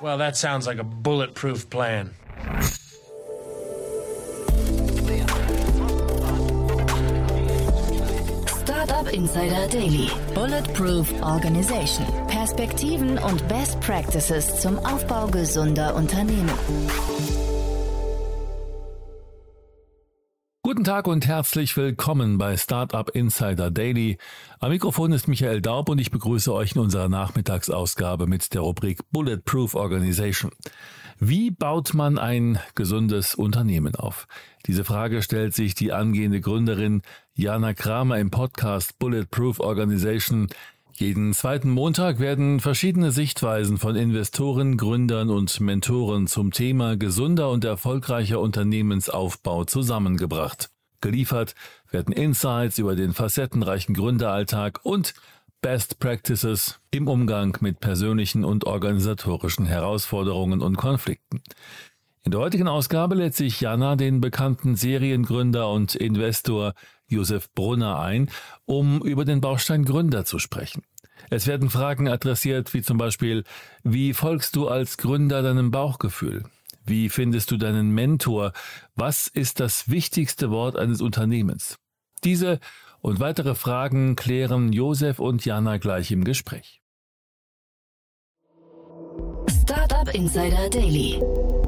Well, that sounds like a bulletproof plan. Startup Insider Daily. Bulletproof Organization. Perspektiven und Best Practices zum Aufbau gesunder Unternehmen. Tag und herzlich willkommen bei Startup Insider Daily. Am Mikrofon ist Michael Daub und ich begrüße euch in unserer Nachmittagsausgabe mit der Rubrik Bulletproof Organization. Wie baut man ein gesundes Unternehmen auf? Diese Frage stellt sich die angehende Gründerin Jana Kramer im Podcast Bulletproof Organization jeden zweiten Montag werden verschiedene Sichtweisen von Investoren, Gründern und Mentoren zum Thema gesunder und erfolgreicher Unternehmensaufbau zusammengebracht. Geliefert werden Insights über den facettenreichen Gründeralltag und Best Practices im Umgang mit persönlichen und organisatorischen Herausforderungen und Konflikten. In der heutigen Ausgabe lädt sich Jana den bekannten Seriengründer und Investor Josef Brunner ein, um über den Baustein Gründer zu sprechen. Es werden Fragen adressiert, wie zum Beispiel, wie folgst du als Gründer deinem Bauchgefühl? Wie findest du deinen Mentor? Was ist das wichtigste Wort eines Unternehmens? Diese und weitere Fragen klären Josef und Jana gleich im Gespräch. Startup Insider Daily.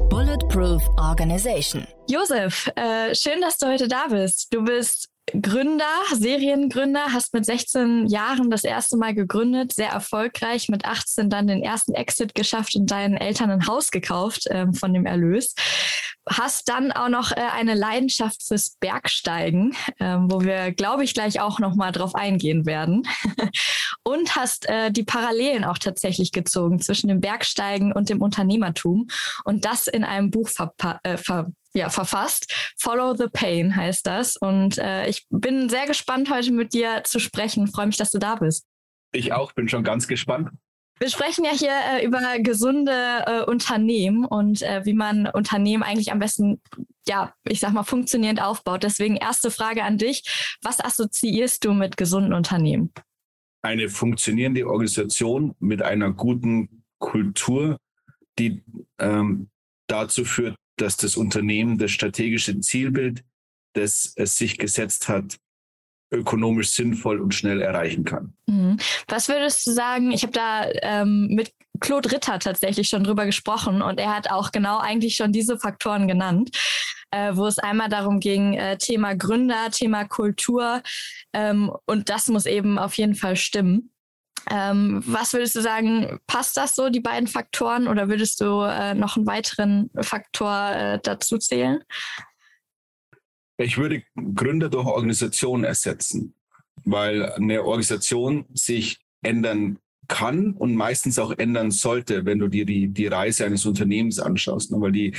Bulletproof Organization. Josef, äh, schön, dass du heute da bist. Du bist Gründer, Seriengründer, hast mit 16 Jahren das erste Mal gegründet, sehr erfolgreich, mit 18 dann den ersten Exit geschafft und deinen Eltern ein Haus gekauft ähm, von dem Erlös. Hast dann auch noch äh, eine Leidenschaft fürs Bergsteigen, ähm, wo wir, glaube ich, gleich auch noch mal drauf eingehen werden. und hast äh, die Parallelen auch tatsächlich gezogen zwischen dem Bergsteigen und dem Unternehmertum und das in einem Buch äh, ver ja, verfasst. Follow the Pain heißt das. Und äh, ich bin sehr gespannt, heute mit dir zu sprechen. Freue mich, dass du da bist. Ich auch, bin schon ganz gespannt. Wir sprechen ja hier äh, über gesunde äh, Unternehmen und äh, wie man Unternehmen eigentlich am besten, ja, ich sag mal, funktionierend aufbaut. Deswegen erste Frage an dich. Was assoziierst du mit gesunden Unternehmen? Eine funktionierende Organisation mit einer guten Kultur, die ähm, dazu führt, dass das Unternehmen das strategische Zielbild, das es sich gesetzt hat, ökonomisch sinnvoll und schnell erreichen kann. Mhm. Was würdest du sagen? Ich habe da ähm, mit Claude Ritter tatsächlich schon drüber gesprochen und er hat auch genau eigentlich schon diese Faktoren genannt, äh, wo es einmal darum ging, äh, Thema Gründer, Thema Kultur ähm, und das muss eben auf jeden Fall stimmen. Ähm, was würdest du sagen, passt das so, die beiden Faktoren, oder würdest du äh, noch einen weiteren Faktor äh, dazu zählen? Ich würde Gründer durch Organisation ersetzen, weil eine Organisation sich ändern kann und meistens auch ändern sollte, wenn du dir die, die Reise eines Unternehmens anschaust. Ne? Weil die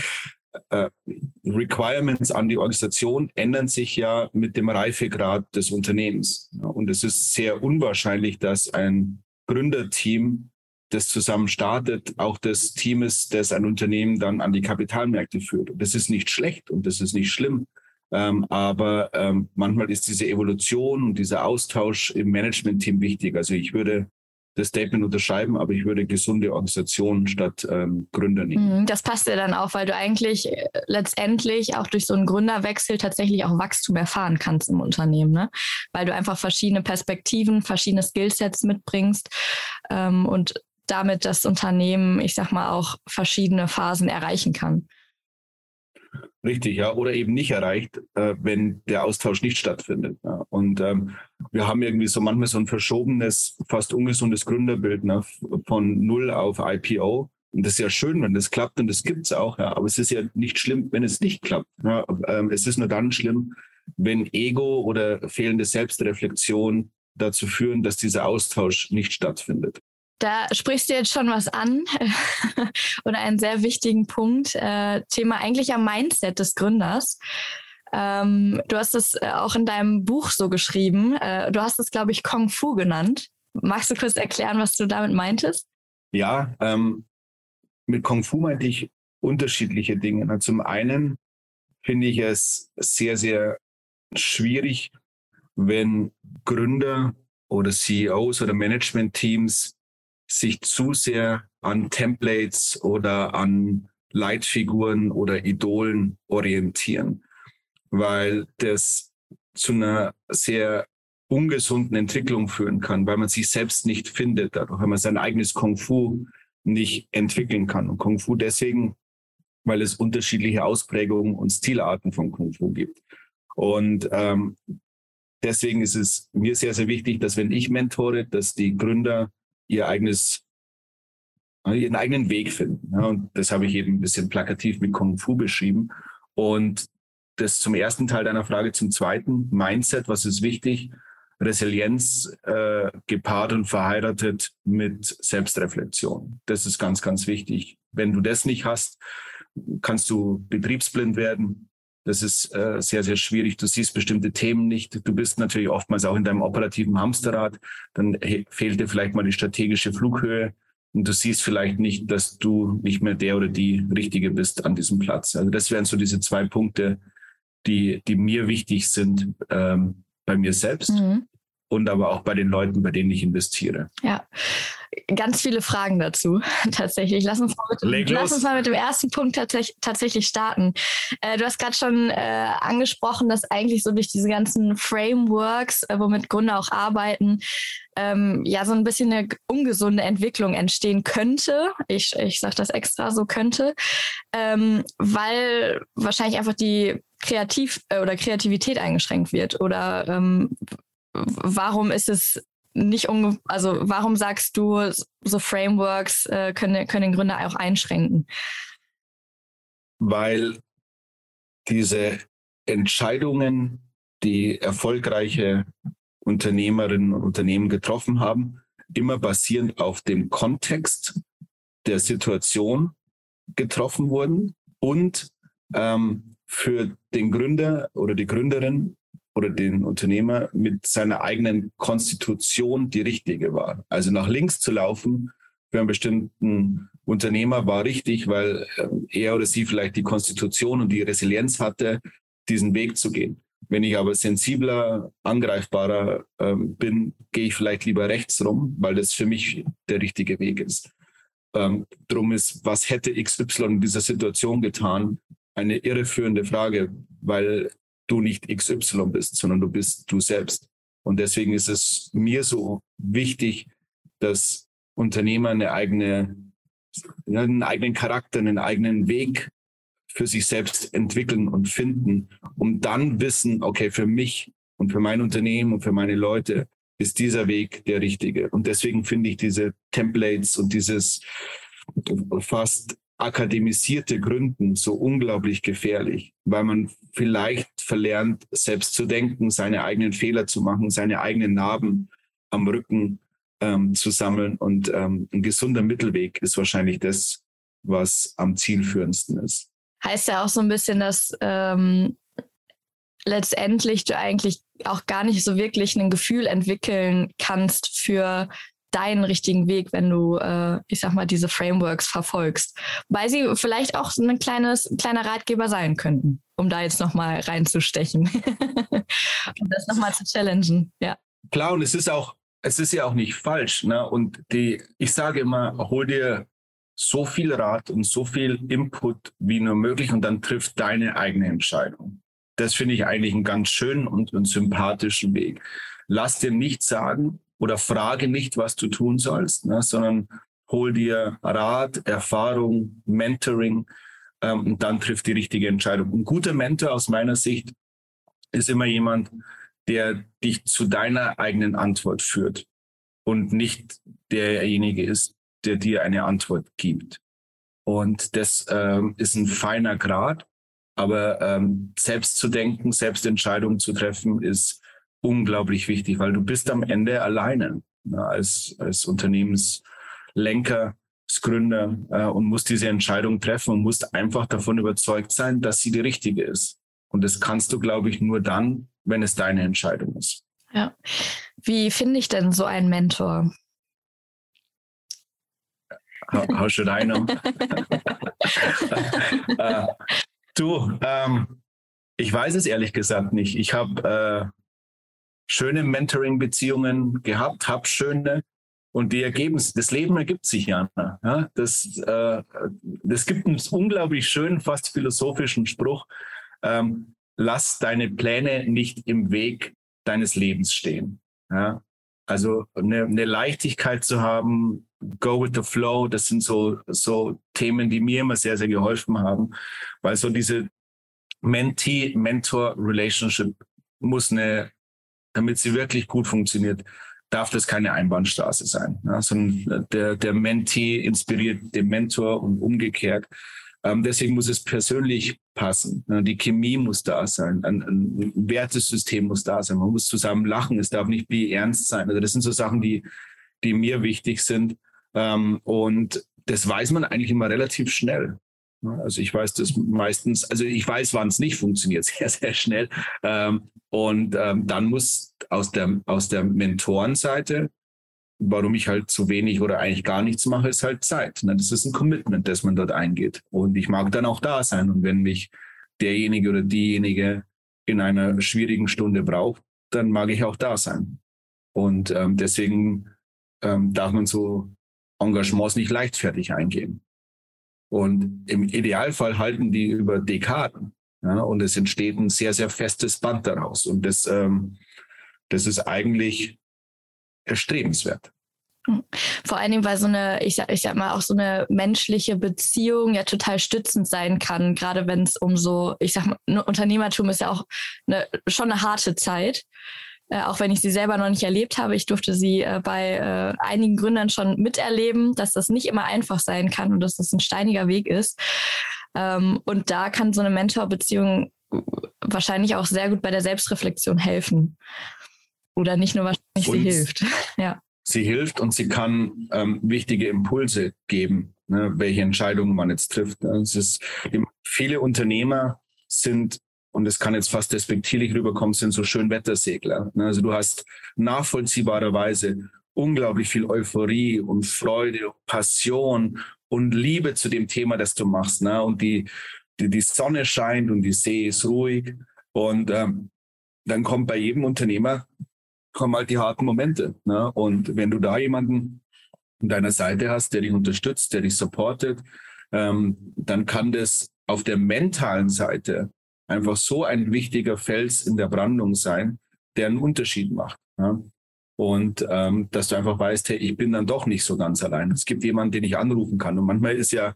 äh, Requirements an die Organisation ändern sich ja mit dem Reifegrad des Unternehmens. Und es ist sehr unwahrscheinlich, dass ein Gründerteam, das zusammen startet, auch das Team ist, das ein Unternehmen dann an die Kapitalmärkte führt. Und das ist nicht schlecht und das ist nicht schlimm. Ähm, aber ähm, manchmal ist diese Evolution und dieser Austausch im Management-Team wichtig. Also ich würde das Statement unterschreiben, aber ich würde gesunde Organisationen statt ähm, Gründer nehmen. Mhm, das passt ja dann auch, weil du eigentlich äh, letztendlich auch durch so einen Gründerwechsel tatsächlich auch Wachstum erfahren kannst im Unternehmen, ne? weil du einfach verschiedene Perspektiven, verschiedene Skillsets mitbringst ähm, und damit das Unternehmen, ich sag mal, auch verschiedene Phasen erreichen kann. Richtig, ja, oder eben nicht erreicht, äh, wenn der Austausch nicht stattfindet. Ja. Und ähm, wir haben irgendwie so manchmal so ein verschobenes, fast ungesundes Gründerbild ne, von null auf IPO. Und das ist ja schön, wenn das klappt und das gibt's auch, ja. Aber es ist ja nicht schlimm, wenn es nicht klappt. Ja. Ähm, es ist nur dann schlimm, wenn Ego oder fehlende Selbstreflexion dazu führen, dass dieser Austausch nicht stattfindet. Da sprichst du jetzt schon was an oder einen sehr wichtigen Punkt. Äh, Thema eigentlich am Mindset des Gründers. Ähm, du hast es äh, auch in deinem Buch so geschrieben. Äh, du hast es, glaube ich, Kung Fu genannt. Magst du kurz erklären, was du damit meintest? Ja, ähm, mit Kung Fu meinte ich unterschiedliche Dinge. Zum einen finde ich es sehr, sehr schwierig, wenn Gründer oder CEOs oder Management-Teams sich zu sehr an Templates oder an Leitfiguren oder Idolen orientieren, weil das zu einer sehr ungesunden Entwicklung führen kann, weil man sich selbst nicht findet, dadurch, weil man sein eigenes Kung Fu nicht entwickeln kann. Und Kung Fu deswegen, weil es unterschiedliche Ausprägungen und Stilarten von Kung Fu gibt. Und ähm, deswegen ist es mir sehr, sehr wichtig, dass wenn ich mentore, dass die Gründer ihr eigenes ihren eigenen Weg finden. Ja, und das habe ich eben ein bisschen plakativ mit Kung Fu beschrieben. Und das zum ersten Teil deiner Frage. Zum zweiten, Mindset, was ist wichtig? Resilienz äh, gepaart und verheiratet mit Selbstreflexion. Das ist ganz, ganz wichtig. Wenn du das nicht hast, kannst du betriebsblind werden. Das ist äh, sehr, sehr schwierig. Du siehst bestimmte Themen nicht. Du bist natürlich oftmals auch in deinem operativen Hamsterrad. Dann fehlt dir vielleicht mal die strategische Flughöhe. Und du siehst vielleicht nicht, dass du nicht mehr der oder die Richtige bist an diesem Platz. Also das wären so diese zwei Punkte, die, die mir wichtig sind ähm, bei mir selbst. Mhm und aber auch bei den Leuten, bei denen ich investiere. Ja, ganz viele Fragen dazu tatsächlich. Lass uns mal mit, dem, lass uns mal mit dem ersten Punkt tatsächlich, tatsächlich starten. Äh, du hast gerade schon äh, angesprochen, dass eigentlich so durch diese ganzen Frameworks, äh, womit Gründer auch arbeiten, ähm, ja so ein bisschen eine ungesunde Entwicklung entstehen könnte. Ich, ich sage das extra so könnte, ähm, weil wahrscheinlich einfach die Kreativ äh, oder Kreativität eingeschränkt wird oder ähm, warum ist es nicht unge also warum sagst du, so Frameworks äh, können, können Gründer auch einschränken? Weil diese Entscheidungen, die erfolgreiche Unternehmerinnen und Unternehmen getroffen haben, immer basierend auf dem Kontext der Situation getroffen wurden und ähm, für den Gründer oder die Gründerin oder den Unternehmer mit seiner eigenen Konstitution die richtige war. Also nach links zu laufen für einen bestimmten Unternehmer war richtig, weil ähm, er oder sie vielleicht die Konstitution und die Resilienz hatte, diesen Weg zu gehen. Wenn ich aber sensibler, angreifbarer ähm, bin, gehe ich vielleicht lieber rechts rum, weil das für mich der richtige Weg ist. Ähm, drum ist, was hätte XY in dieser Situation getan, eine irreführende Frage, weil du nicht XY bist, sondern du bist du selbst. Und deswegen ist es mir so wichtig, dass Unternehmer eine eigene, einen eigenen Charakter, einen eigenen Weg für sich selbst entwickeln und finden, um dann wissen, okay, für mich und für mein Unternehmen und für meine Leute ist dieser Weg der richtige. Und deswegen finde ich diese Templates und dieses fast akademisierte Gründen so unglaublich gefährlich, weil man vielleicht verlernt, selbst zu denken, seine eigenen Fehler zu machen, seine eigenen Narben am Rücken ähm, zu sammeln. Und ähm, ein gesunder Mittelweg ist wahrscheinlich das, was am zielführendsten ist. Heißt ja auch so ein bisschen, dass ähm, letztendlich du eigentlich auch gar nicht so wirklich ein Gefühl entwickeln kannst für deinen richtigen Weg, wenn du, äh, ich sag mal, diese Frameworks verfolgst. Weil sie vielleicht auch ein kleines, kleiner Ratgeber sein könnten, um da jetzt nochmal reinzustechen. um das nochmal zu challengen, ja. Klar, und es ist auch, es ist ja auch nicht falsch. Ne? Und die, ich sage immer, hol dir so viel Rat und so viel Input wie nur möglich und dann trifft deine eigene Entscheidung. Das finde ich eigentlich einen ganz schönen und, und sympathischen Weg. Lass dir nicht sagen, oder frage nicht, was du tun sollst, ne, sondern hol dir Rat, Erfahrung, Mentoring ähm, und dann trifft die richtige Entscheidung. Ein guter Mentor aus meiner Sicht ist immer jemand, der dich zu deiner eigenen Antwort führt und nicht derjenige ist, der dir eine Antwort gibt. Und das ähm, ist ein feiner Grad, aber ähm, selbst zu denken, selbst Entscheidungen zu treffen, ist unglaublich wichtig, weil du bist am Ende alleine ne, als, als Unternehmenslenker, als Gründer äh, und musst diese Entscheidung treffen und musst einfach davon überzeugt sein, dass sie die richtige ist. Und das kannst du, glaube ich, nur dann, wenn es deine Entscheidung ist. Ja. Wie finde ich denn so einen Mentor? How, how should I know? uh, du, ähm, ich weiß es ehrlich gesagt nicht. Ich habe äh, schöne Mentoring-Beziehungen gehabt, habe schöne. Und die Ergebnisse, das Leben ergibt sich ja. ja das, äh, das gibt einen unglaublich schönen, fast philosophischen Spruch. Ähm, lass deine Pläne nicht im Weg deines Lebens stehen. Ja? Also eine, eine Leichtigkeit zu haben, go with the flow, das sind so, so Themen, die mir immer sehr, sehr geholfen haben, weil so diese Mentee-Mentor-Relationship muss eine, damit sie wirklich gut funktioniert, darf das keine Einbahnstraße sein, ja, sondern der, der Mentee inspiriert den Mentor und umgekehrt. Ähm, deswegen muss es persönlich passen. Ja, die Chemie muss da sein, ein, ein Wertesystem muss da sein. Man muss zusammen lachen. Es darf nicht wie ernst sein. Also das sind so Sachen, die, die mir wichtig sind. Ähm, und das weiß man eigentlich immer relativ schnell. Also ich weiß das meistens, also ich weiß, wann es nicht funktioniert, sehr, sehr schnell. Ähm, und ähm, dann muss aus der, aus der Mentorenseite, warum ich halt zu wenig oder eigentlich gar nichts mache, ist halt Zeit. Ne? Das ist ein Commitment, das man dort eingeht. Und ich mag dann auch da sein. Und wenn mich derjenige oder diejenige in einer schwierigen Stunde braucht, dann mag ich auch da sein. Und ähm, deswegen darf man so Engagements nicht leichtfertig eingehen. Und im Idealfall halten die über Dekaden. Ja, und es entsteht ein sehr, sehr festes Band daraus. Und das, ähm, das ist eigentlich erstrebenswert. Hm. Vor allen Dingen, weil so eine, ich sag, ich sag mal, auch so eine menschliche Beziehung ja total stützend sein kann, gerade wenn es um so, ich sag mal, Unternehmertum ist ja auch eine, schon eine harte Zeit äh, auch wenn ich sie selber noch nicht erlebt habe. Ich durfte sie äh, bei äh, einigen Gründern schon miterleben, dass das nicht immer einfach sein kann und dass das ein steiniger Weg ist. Ähm, und da kann so eine Mentorbeziehung wahrscheinlich auch sehr gut bei der Selbstreflexion helfen. Oder nicht nur wahrscheinlich, und sie hilft. ja. Sie hilft und sie kann ähm, wichtige Impulse geben, ne, welche Entscheidungen man jetzt trifft. Ne. Es ist, viele Unternehmer sind und es kann jetzt fast despektierlich rüberkommen, sind so Schönwettersegler. Ne? Also du hast nachvollziehbarerweise unglaublich viel Euphorie und Freude, Passion und Liebe zu dem Thema, das du machst. Ne? Und die, die, die Sonne scheint und die See ist ruhig. Und ähm, dann kommt bei jedem Unternehmer kommen halt die harten Momente. Ne? Und wenn du da jemanden an deiner Seite hast, der dich unterstützt, der dich supportet, ähm, dann kann das auf der mentalen Seite einfach so ein wichtiger Fels in der Brandung sein, der einen Unterschied macht. Ja? Und ähm, dass du einfach weißt, hey, ich bin dann doch nicht so ganz allein. Es gibt jemanden, den ich anrufen kann. Und manchmal ist ja,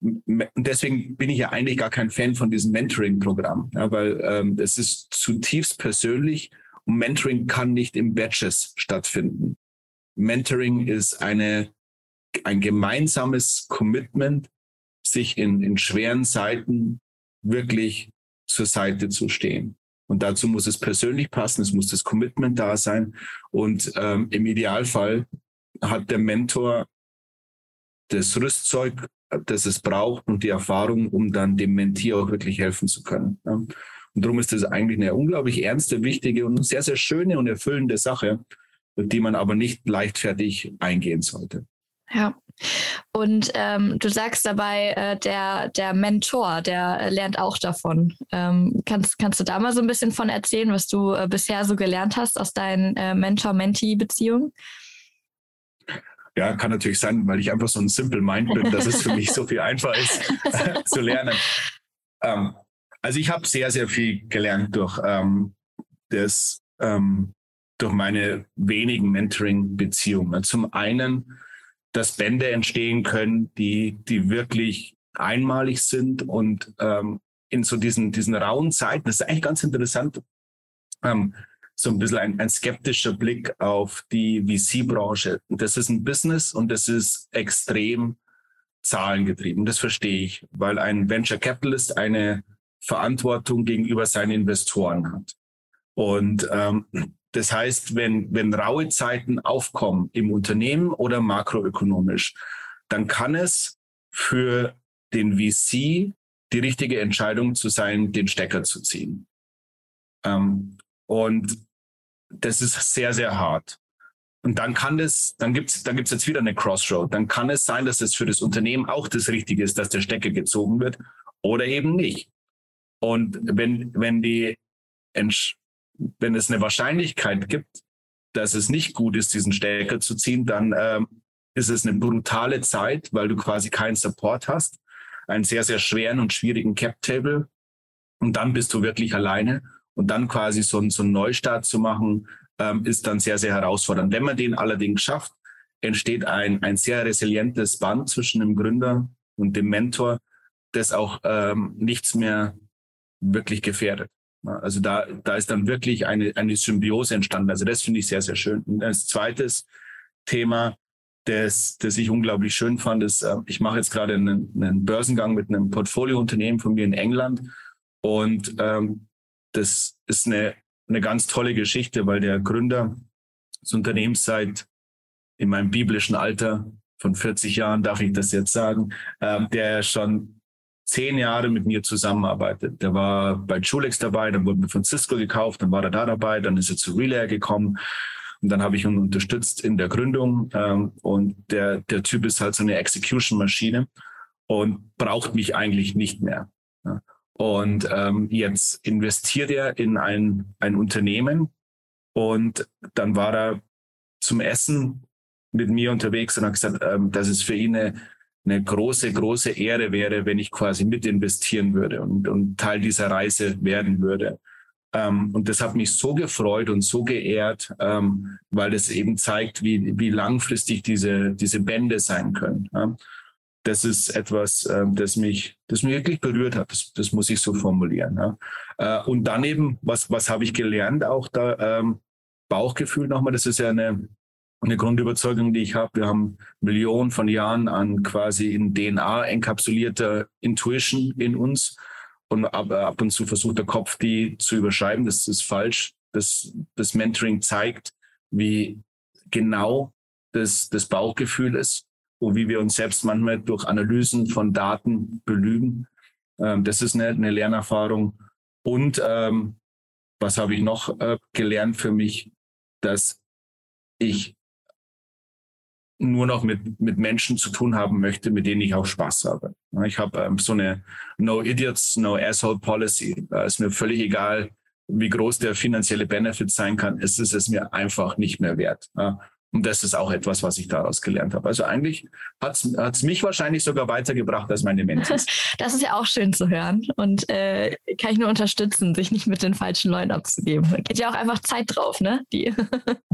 deswegen bin ich ja eigentlich gar kein Fan von diesem Mentoring-Programm, ja, weil ähm, es ist zutiefst persönlich und Mentoring kann nicht im Batches stattfinden. Mentoring ist eine, ein gemeinsames Commitment, sich in, in schweren Zeiten wirklich zur Seite zu stehen. Und dazu muss es persönlich passen, es muss das Commitment da sein. Und ähm, im Idealfall hat der Mentor das Rüstzeug, das es braucht und die Erfahrung, um dann dem Mentee auch wirklich helfen zu können. Ja. Und darum ist das eigentlich eine unglaublich ernste, wichtige und sehr, sehr schöne und erfüllende Sache, die man aber nicht leichtfertig eingehen sollte. Ja. Und ähm, du sagst dabei, äh, der, der Mentor, der lernt auch davon. Ähm, kannst, kannst du da mal so ein bisschen von erzählen, was du äh, bisher so gelernt hast aus deinen äh, Mentor-Mentee-Beziehungen? Ja, kann natürlich sein, weil ich einfach so ein Simple Mind bin, dass es für mich so viel einfacher ist zu lernen. Ähm, also ich habe sehr, sehr viel gelernt durch ähm, das, ähm, durch meine wenigen Mentoring-Beziehungen. Zum einen dass Bände entstehen können, die, die wirklich einmalig sind und ähm, in so diesen, diesen rauen Zeiten, das ist eigentlich ganz interessant, ähm, so ein bisschen ein, ein skeptischer Blick auf die VC-Branche. Das ist ein Business und das ist extrem zahlengetrieben. Das verstehe ich, weil ein Venture Capitalist eine Verantwortung gegenüber seinen Investoren hat. Und ähm, das heißt, wenn, wenn raue Zeiten aufkommen im Unternehmen oder makroökonomisch, dann kann es für den VC die richtige Entscheidung zu sein, den Stecker zu ziehen. Ähm, und das ist sehr, sehr hart. Und dann kann es, dann gibt's, dann gibt's jetzt wieder eine Crossroad. Dann kann es sein, dass es für das Unternehmen auch das Richtige ist, dass der Stecker gezogen wird oder eben nicht. Und wenn, wenn die wenn es eine Wahrscheinlichkeit gibt, dass es nicht gut ist, diesen Stecker zu ziehen, dann ähm, ist es eine brutale Zeit, weil du quasi keinen Support hast, einen sehr, sehr schweren und schwierigen Cap-Table. Und dann bist du wirklich alleine. Und dann quasi so, so einen Neustart zu machen, ähm, ist dann sehr, sehr herausfordernd. Wenn man den allerdings schafft, entsteht ein, ein sehr resilientes Band zwischen dem Gründer und dem Mentor, das auch ähm, nichts mehr wirklich gefährdet. Also da, da ist dann wirklich eine, eine Symbiose entstanden. Also das finde ich sehr, sehr schön. Und als zweites Thema, das, das ich unglaublich schön fand, ist, äh, ich mache jetzt gerade einen, einen Börsengang mit einem Portfoliounternehmen von mir in England. Und ähm, das ist eine, eine ganz tolle Geschichte, weil der Gründer des Unternehmens seit in meinem biblischen Alter von 40 Jahren, darf ich das jetzt sagen, ähm, der schon zehn Jahre mit mir zusammenarbeitet. Der war bei Julex dabei, dann wurde mir von Cisco gekauft, dann war er da dabei, dann ist er zu Relay gekommen und dann habe ich ihn unterstützt in der Gründung. Ähm, und der, der Typ ist halt so eine Execution-Maschine und braucht mich eigentlich nicht mehr. Ja. Und ähm, jetzt investiert er in ein, ein Unternehmen und dann war er zum Essen mit mir unterwegs und hat gesagt, ähm, dass es für ihn eine eine große, große Ehre wäre, wenn ich quasi mit investieren würde und, und Teil dieser Reise werden würde. Ähm, und das hat mich so gefreut und so geehrt, ähm, weil es eben zeigt, wie, wie langfristig diese, diese Bände sein können. Ja. Das ist etwas, äh, das mich, das mich wirklich berührt hat. Das, das muss ich so formulieren. Ja. Äh, und dann eben, was, was habe ich gelernt? Auch da ähm, Bauchgefühl nochmal. Das ist ja eine, eine Grundüberzeugung, die ich habe. Wir haben Millionen von Jahren an quasi in DNA enkapsulierter Intuition in uns. Und ab, ab und zu versucht der Kopf, die zu überschreiben. Das ist falsch. Das, das Mentoring zeigt, wie genau das, das Bauchgefühl ist und wie wir uns selbst manchmal durch Analysen von Daten belügen. Ähm, das ist eine, eine Lernerfahrung. Und ähm, was habe ich noch äh, gelernt für mich, dass ich nur noch mit, mit Menschen zu tun haben möchte, mit denen ich auch Spaß habe. Ich habe ähm, so eine No Idiots, No Asshole Policy. Da ist mir völlig egal, wie groß der finanzielle Benefit sein kann. Es ist es mir einfach nicht mehr wert. Ja. Und das ist auch etwas, was ich daraus gelernt habe. Also eigentlich hat es mich wahrscheinlich sogar weitergebracht als meine Mentis. Das ist ja auch schön zu hören und äh, kann ich nur unterstützen, sich nicht mit den falschen Leuten abzugeben. Da geht ja auch einfach Zeit drauf, ne? Die.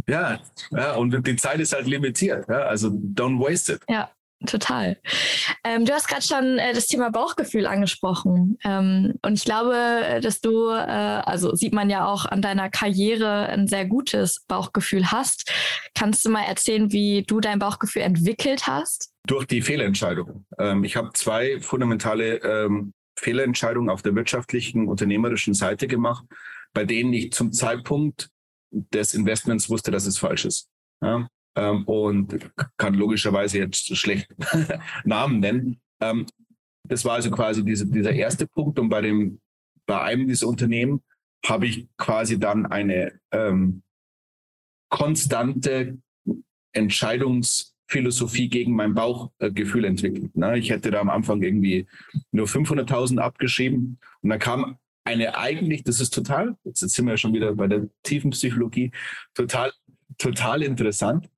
ja, ja, und die Zeit ist halt limitiert. Ja? Also don't waste it. Ja, total. Ähm, du hast gerade schon äh, das Thema Bauchgefühl angesprochen. Ähm, und ich glaube, dass du, äh, also sieht man ja auch an deiner Karriere, ein sehr gutes Bauchgefühl hast. Kannst du mal erzählen, wie du dein Bauchgefühl entwickelt hast? Durch die Fehlentscheidung. Ähm, ich habe zwei fundamentale ähm, Fehlentscheidungen auf der wirtschaftlichen, unternehmerischen Seite gemacht, bei denen ich zum Zeitpunkt des Investments wusste, dass es falsch ist. Ja? Ähm, und kann logischerweise jetzt schlecht Namen nennen. Ähm, das war also quasi diese, dieser erste Punkt. Und bei dem, bei einem dieser Unternehmen habe ich quasi dann eine ähm, konstante Entscheidungsphilosophie gegen mein Bauchgefühl entwickelt. Ne? Ich hätte da am Anfang irgendwie nur 500.000 abgeschrieben und dann kam eine eigentlich, das ist total, jetzt sind wir ja schon wieder bei der tiefen Psychologie, total, total interessant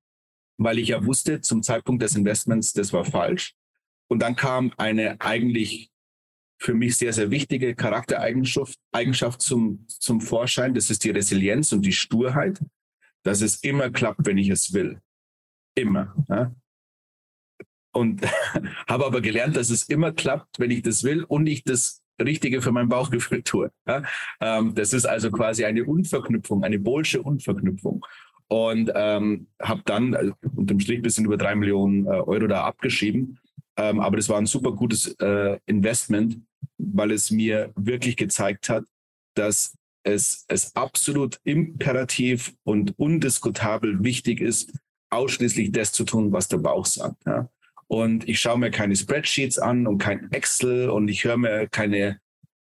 weil ich ja wusste, zum Zeitpunkt des Investments, das war falsch. Und dann kam eine eigentlich für mich sehr, sehr wichtige Charaktereigenschaft Eigenschaft zum, zum Vorschein. Das ist die Resilienz und die Sturheit, dass es immer klappt, wenn ich es will. Immer. Ja? Und habe aber gelernt, dass es immer klappt, wenn ich das will und ich das Richtige für mein Bauchgefühl tue. Ja? Ähm, das ist also quasi eine Unverknüpfung, eine bolsche Unverknüpfung und ähm, habe dann äh, unterm Strich bisschen über drei Millionen äh, Euro da abgeschrieben. Ähm, aber das war ein super gutes äh, Investment, weil es mir wirklich gezeigt hat, dass es, es absolut imperativ und undiskutabel wichtig ist, ausschließlich das zu tun, was der Bauch sagt. Ja. Und ich schaue mir keine Spreadsheets an und kein Excel und ich höre mir keine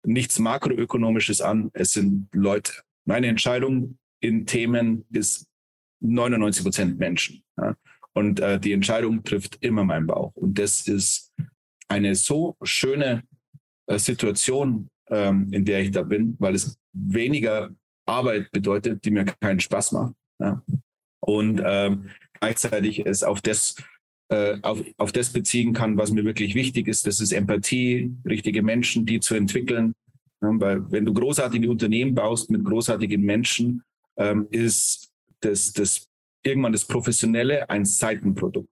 nichts makroökonomisches an. Es sind Leute. Meine Entscheidung in Themen ist 99 Prozent Menschen. Ja? Und äh, die Entscheidung trifft immer mein Bauch. Und das ist eine so schöne äh, Situation, ähm, in der ich da bin, weil es weniger Arbeit bedeutet, die mir keinen Spaß macht. Ja? und ähm, gleichzeitig es auf das äh, auf, auf das beziehen kann, was mir wirklich wichtig ist. Das ist Empathie, richtige Menschen, die zu entwickeln. Weil wenn du großartige Unternehmen baust mit großartigen Menschen, ähm, ist das, das irgendwann das Professionelle ein Seitenprodukt.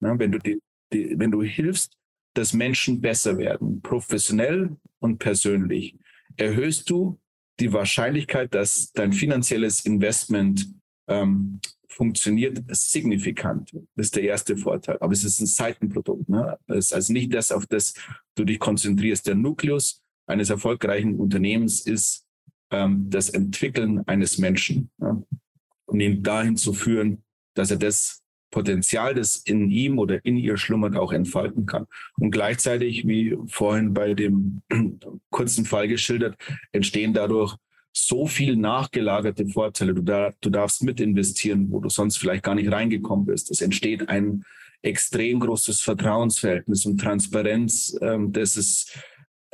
Ja, wenn, du die, die, wenn du hilfst, dass Menschen besser werden, professionell und persönlich, erhöhst du die Wahrscheinlichkeit, dass dein finanzielles Investment ähm, funktioniert signifikant. Das ist der erste Vorteil. Aber es ist ein Seitenprodukt. Ne? Es ist also nicht das, auf das du dich konzentrierst. Der Nukleus eines erfolgreichen Unternehmens ist ähm, das Entwickeln eines Menschen ja? Und ihn dahin zu führen, dass er das Potenzial, das in ihm oder in ihr schlummert, auch entfalten kann. Und gleichzeitig, wie vorhin bei dem kurzen Fall geschildert, entstehen dadurch so viel nachgelagerte Vorteile. Du, da, du darfst mit investieren, wo du sonst vielleicht gar nicht reingekommen bist. Es entsteht ein extrem großes Vertrauensverhältnis und Transparenz, ähm, das es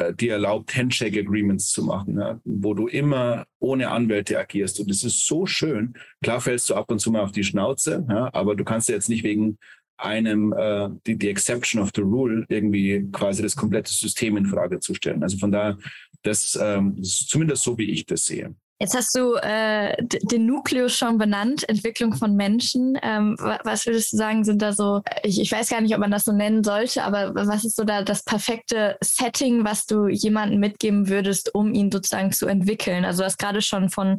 äh, dir erlaubt, Handshake Agreements zu machen, ja, wo du immer ohne Anwälte agierst. Und das ist so schön. Klar fällst du ab und zu mal auf die Schnauze, ja, aber du kannst jetzt nicht wegen einem äh, die, die Exception of the Rule irgendwie quasi das komplette System in Frage zu stellen. Also von daher, das, ähm, ist zumindest so, wie ich das sehe. Jetzt hast du äh, den Nukleus schon benannt, Entwicklung von Menschen. Ähm, was würdest du sagen, sind da so, ich, ich, weiß gar nicht, ob man das so nennen sollte, aber was ist so da das perfekte Setting, was du jemandem mitgeben würdest, um ihn sozusagen zu entwickeln? Also du hast gerade schon von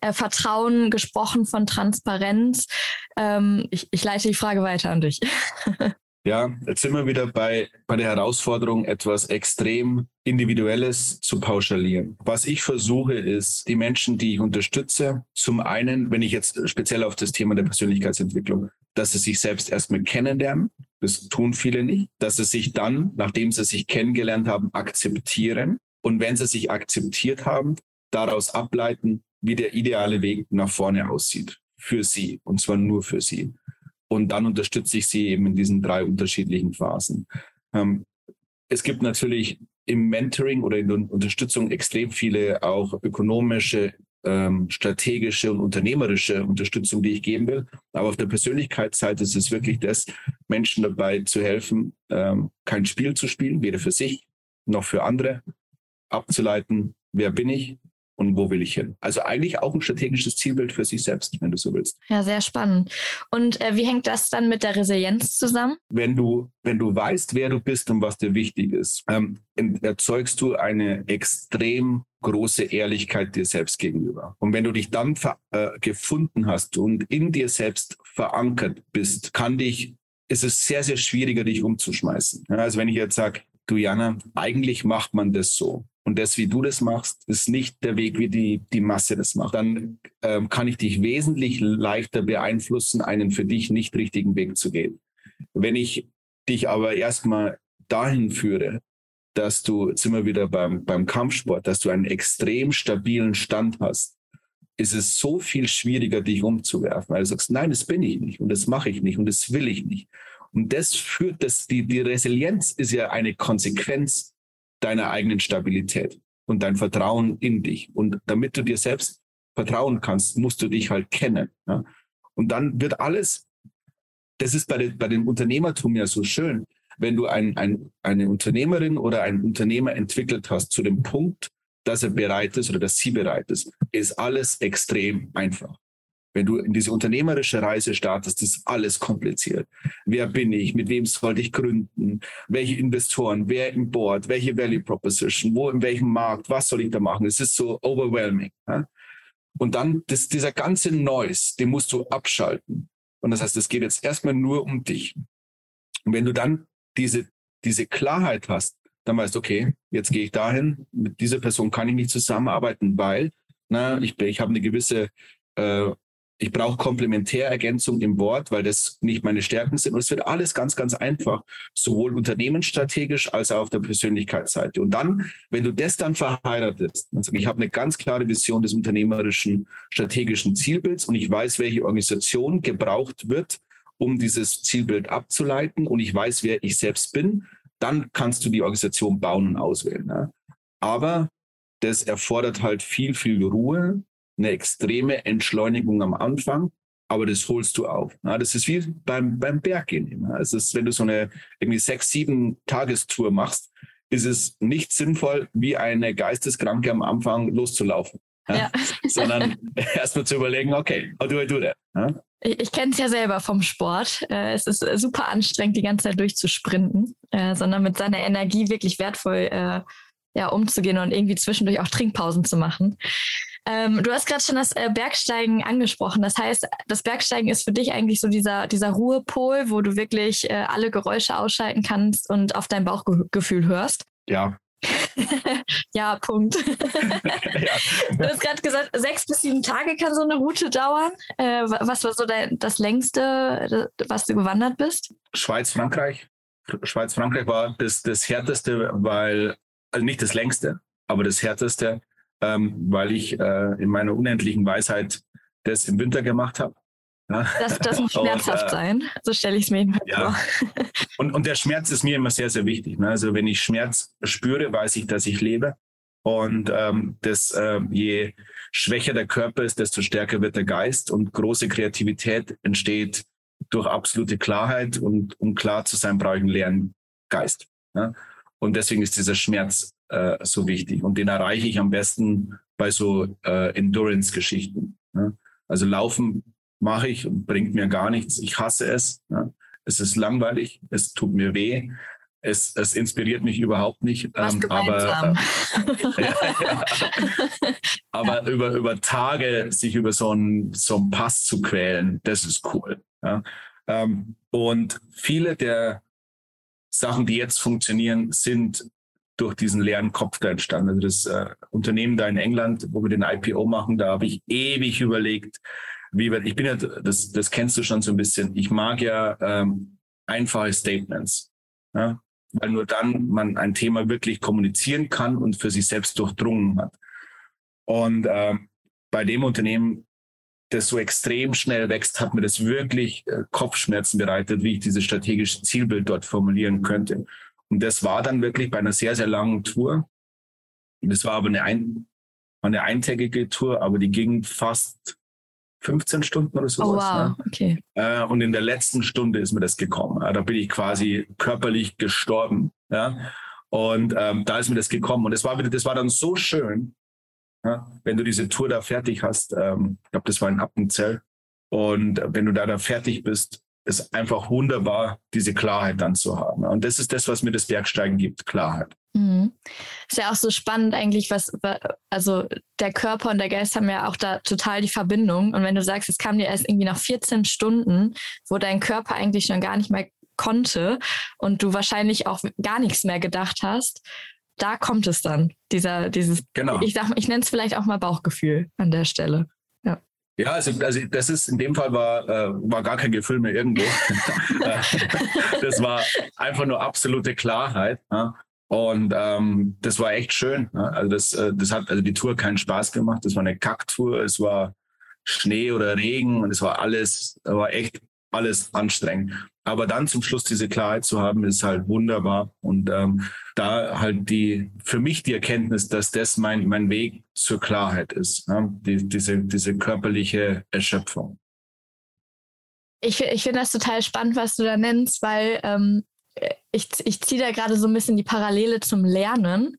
äh, Vertrauen gesprochen, von Transparenz. Ähm, ich, ich leite die Frage weiter an dich. Ja, jetzt sind wir wieder bei, bei der Herausforderung, etwas extrem Individuelles zu pauschalieren. Was ich versuche, ist, die Menschen, die ich unterstütze, zum einen, wenn ich jetzt speziell auf das Thema der Persönlichkeitsentwicklung, dass sie sich selbst erstmal kennenlernen. Das tun viele nicht. Dass sie sich dann, nachdem sie sich kennengelernt haben, akzeptieren. Und wenn sie sich akzeptiert haben, daraus ableiten, wie der ideale Weg nach vorne aussieht. Für sie. Und zwar nur für sie. Und dann unterstütze ich sie eben in diesen drei unterschiedlichen Phasen. Ähm, es gibt natürlich im Mentoring oder in der Unterstützung extrem viele auch ökonomische, ähm, strategische und unternehmerische Unterstützung, die ich geben will. Aber auf der Persönlichkeitsseite ist es wirklich das, Menschen dabei zu helfen, ähm, kein Spiel zu spielen, weder für sich noch für andere, abzuleiten, wer bin ich, und wo will ich hin. Also eigentlich auch ein strategisches Zielbild für sich selbst, wenn du so willst. Ja, sehr spannend. Und äh, wie hängt das dann mit der Resilienz zusammen? Wenn du, wenn du weißt, wer du bist und was dir wichtig ist, ähm, erzeugst du eine extrem große Ehrlichkeit dir selbst gegenüber. Und wenn du dich dann äh, gefunden hast und in dir selbst verankert bist, kann dich, ist es sehr, sehr schwieriger, dich umzuschmeißen. Ja, also wenn ich jetzt sage, du Jana, eigentlich macht man das so und das, wie du das machst, ist nicht der Weg, wie die, die Masse das macht. Dann ähm, kann ich dich wesentlich leichter beeinflussen, einen für dich nicht richtigen Weg zu gehen. Wenn ich dich aber erstmal dahin führe, dass du, jetzt sind wir wieder beim, beim Kampfsport, dass du einen extrem stabilen Stand hast, ist es so viel schwieriger, dich umzuwerfen, weil du sagst, nein, das bin ich nicht und das mache ich nicht und das will ich nicht. Und das führt, dass die, die Resilienz ist ja eine Konsequenz deiner eigenen Stabilität und dein Vertrauen in dich. Und damit du dir selbst vertrauen kannst, musst du dich halt kennen. Ja? Und dann wird alles, das ist bei, den, bei dem Unternehmertum ja so schön, wenn du ein, ein, eine Unternehmerin oder einen Unternehmer entwickelt hast zu dem Punkt, dass er bereit ist oder dass sie bereit ist, ist alles extrem einfach. Wenn du in diese unternehmerische Reise startest, ist alles kompliziert. Wer bin ich? Mit wem sollte ich gründen? Welche Investoren? Wer im Board? Welche Value Proposition? Wo, in welchem Markt? Was soll ich da machen? Es ist so overwhelming. Ja? Und dann das, dieser ganze Noise, den musst du abschalten. Und das heißt, es geht jetzt erstmal nur um dich. Und wenn du dann diese, diese Klarheit hast, dann weißt du, okay, jetzt gehe ich dahin, mit dieser Person kann ich nicht zusammenarbeiten, weil na, ich, ich habe eine gewisse äh, ich brauche Komplementärergänzung im Wort, weil das nicht meine Stärken sind. Und es wird alles ganz, ganz einfach, sowohl unternehmensstrategisch als auch auf der Persönlichkeitsseite. Und dann, wenn du das dann verheiratest, ich, ich habe eine ganz klare Vision des unternehmerischen strategischen Zielbilds und ich weiß, welche Organisation gebraucht wird, um dieses Zielbild abzuleiten und ich weiß, wer ich selbst bin, dann kannst du die Organisation bauen und auswählen. Ne? Aber das erfordert halt viel, viel Ruhe, eine extreme Entschleunigung am Anfang aber das holst du auf. Ja, das ist wie beim, beim Berggehen. Ja. Es ist, wenn du so eine irgendwie sechs, sieben Tagestour machst, ist es nicht sinnvoll, wie eine Geisteskranke am Anfang loszulaufen. Ja? ja. Sondern erstmal zu überlegen, okay, how do I do that? Ja? Ich, ich kenne es ja selber vom Sport. Äh, es ist super anstrengend, die ganze Zeit durchzusprinten, äh, sondern mit seiner Energie wirklich wertvoll äh, ja, umzugehen und irgendwie zwischendurch auch Trinkpausen zu machen. Ähm, du hast gerade schon das äh, Bergsteigen angesprochen. Das heißt, das Bergsteigen ist für dich eigentlich so dieser, dieser Ruhepol, wo du wirklich äh, alle Geräusche ausschalten kannst und auf dein Bauchgefühl hörst. Ja. ja, Punkt. ja. Du hast gerade gesagt, sechs bis sieben Tage kann so eine Route dauern. Äh, was war so dein, das längste, was du gewandert bist? Schweiz, Frankreich. Schweiz, Frankreich war das, das härteste, weil, also nicht das längste, aber das härteste, ähm, weil ich äh, in meiner unendlichen Weisheit das im Winter gemacht habe. Ja. Das, das muss schmerzhaft und, äh, sein, so stelle ich es mir ja. vor. Und, und der Schmerz ist mir immer sehr, sehr wichtig. Ne? Also wenn ich Schmerz spüre, weiß ich, dass ich lebe. Und ähm, das, äh, je schwächer der Körper ist, desto stärker wird der Geist und große Kreativität entsteht durch absolute Klarheit und um klar zu sein, brauche ich einen leeren Geist. Ja? Und deswegen ist dieser Schmerz äh, so wichtig. Und den erreiche ich am besten bei so äh, Endurance-Geschichten. Ne? Also Laufen mache ich und bringt mir gar nichts. Ich hasse es. Ne? Es ist langweilig, es tut mir weh. Es, es inspiriert mich überhaupt nicht. Ähm, aber äh, ja, ja. aber über, über Tage sich über so einen, so einen Pass zu quälen, das ist cool. Ja? Ähm, und viele der Sachen, die jetzt funktionieren, sind durch diesen leeren Kopf da entstanden. Also das äh, Unternehmen da in England, wo wir den IPO machen, da habe ich ewig überlegt, wie wir, ich bin ja, das, das kennst du schon so ein bisschen. Ich mag ja ähm, einfache Statements. Ja? Weil nur dann man ein Thema wirklich kommunizieren kann und für sich selbst durchdrungen hat. Und ähm, bei dem Unternehmen, das so extrem schnell wächst, hat mir das wirklich äh, Kopfschmerzen bereitet, wie ich dieses strategische Zielbild dort formulieren könnte. Und das war dann wirklich bei einer sehr, sehr langen Tour. Das war aber eine, ein, eine eintägige Tour, aber die ging fast 15 Stunden oder sowas. Oh, wow, ne? okay. Äh, und in der letzten Stunde ist mir das gekommen. da bin ich quasi körperlich gestorben. Ja? Und ähm, da ist mir das gekommen. Und das war wieder, das war dann so schön, ja? wenn du diese Tour da fertig hast. Ähm, ich glaube, das war in Appenzell. Und wenn du da, da fertig bist, ist einfach wunderbar, diese Klarheit dann zu haben. Und das ist das, was mir das Bergsteigen gibt, Klarheit. Mhm. Ist ja auch so spannend eigentlich, was, also der Körper und der Geist haben ja auch da total die Verbindung. Und wenn du sagst, es kam dir erst irgendwie nach 14 Stunden, wo dein Körper eigentlich schon gar nicht mehr konnte und du wahrscheinlich auch gar nichts mehr gedacht hast, da kommt es dann, dieser, dieses, genau. ich sag, ich nenne es vielleicht auch mal Bauchgefühl an der Stelle. Ja, also, also das ist in dem Fall war, äh, war gar kein Gefühl mehr irgendwo. das war einfach nur absolute Klarheit. Ja? Und ähm, das war echt schön. Ja? Also das, äh, das hat also die Tour keinen Spaß gemacht. Das war eine Kacktour. Es war Schnee oder Regen und es war alles, war echt alles anstrengend. Aber dann zum Schluss diese Klarheit zu haben, ist halt wunderbar. Und ähm, da halt die, für mich die Erkenntnis, dass das mein, mein Weg zur Klarheit ist. Ja? Die, diese, diese körperliche Erschöpfung. Ich, ich finde das total spannend, was du da nennst, weil ähm, ich, ich ziehe da gerade so ein bisschen die Parallele zum Lernen.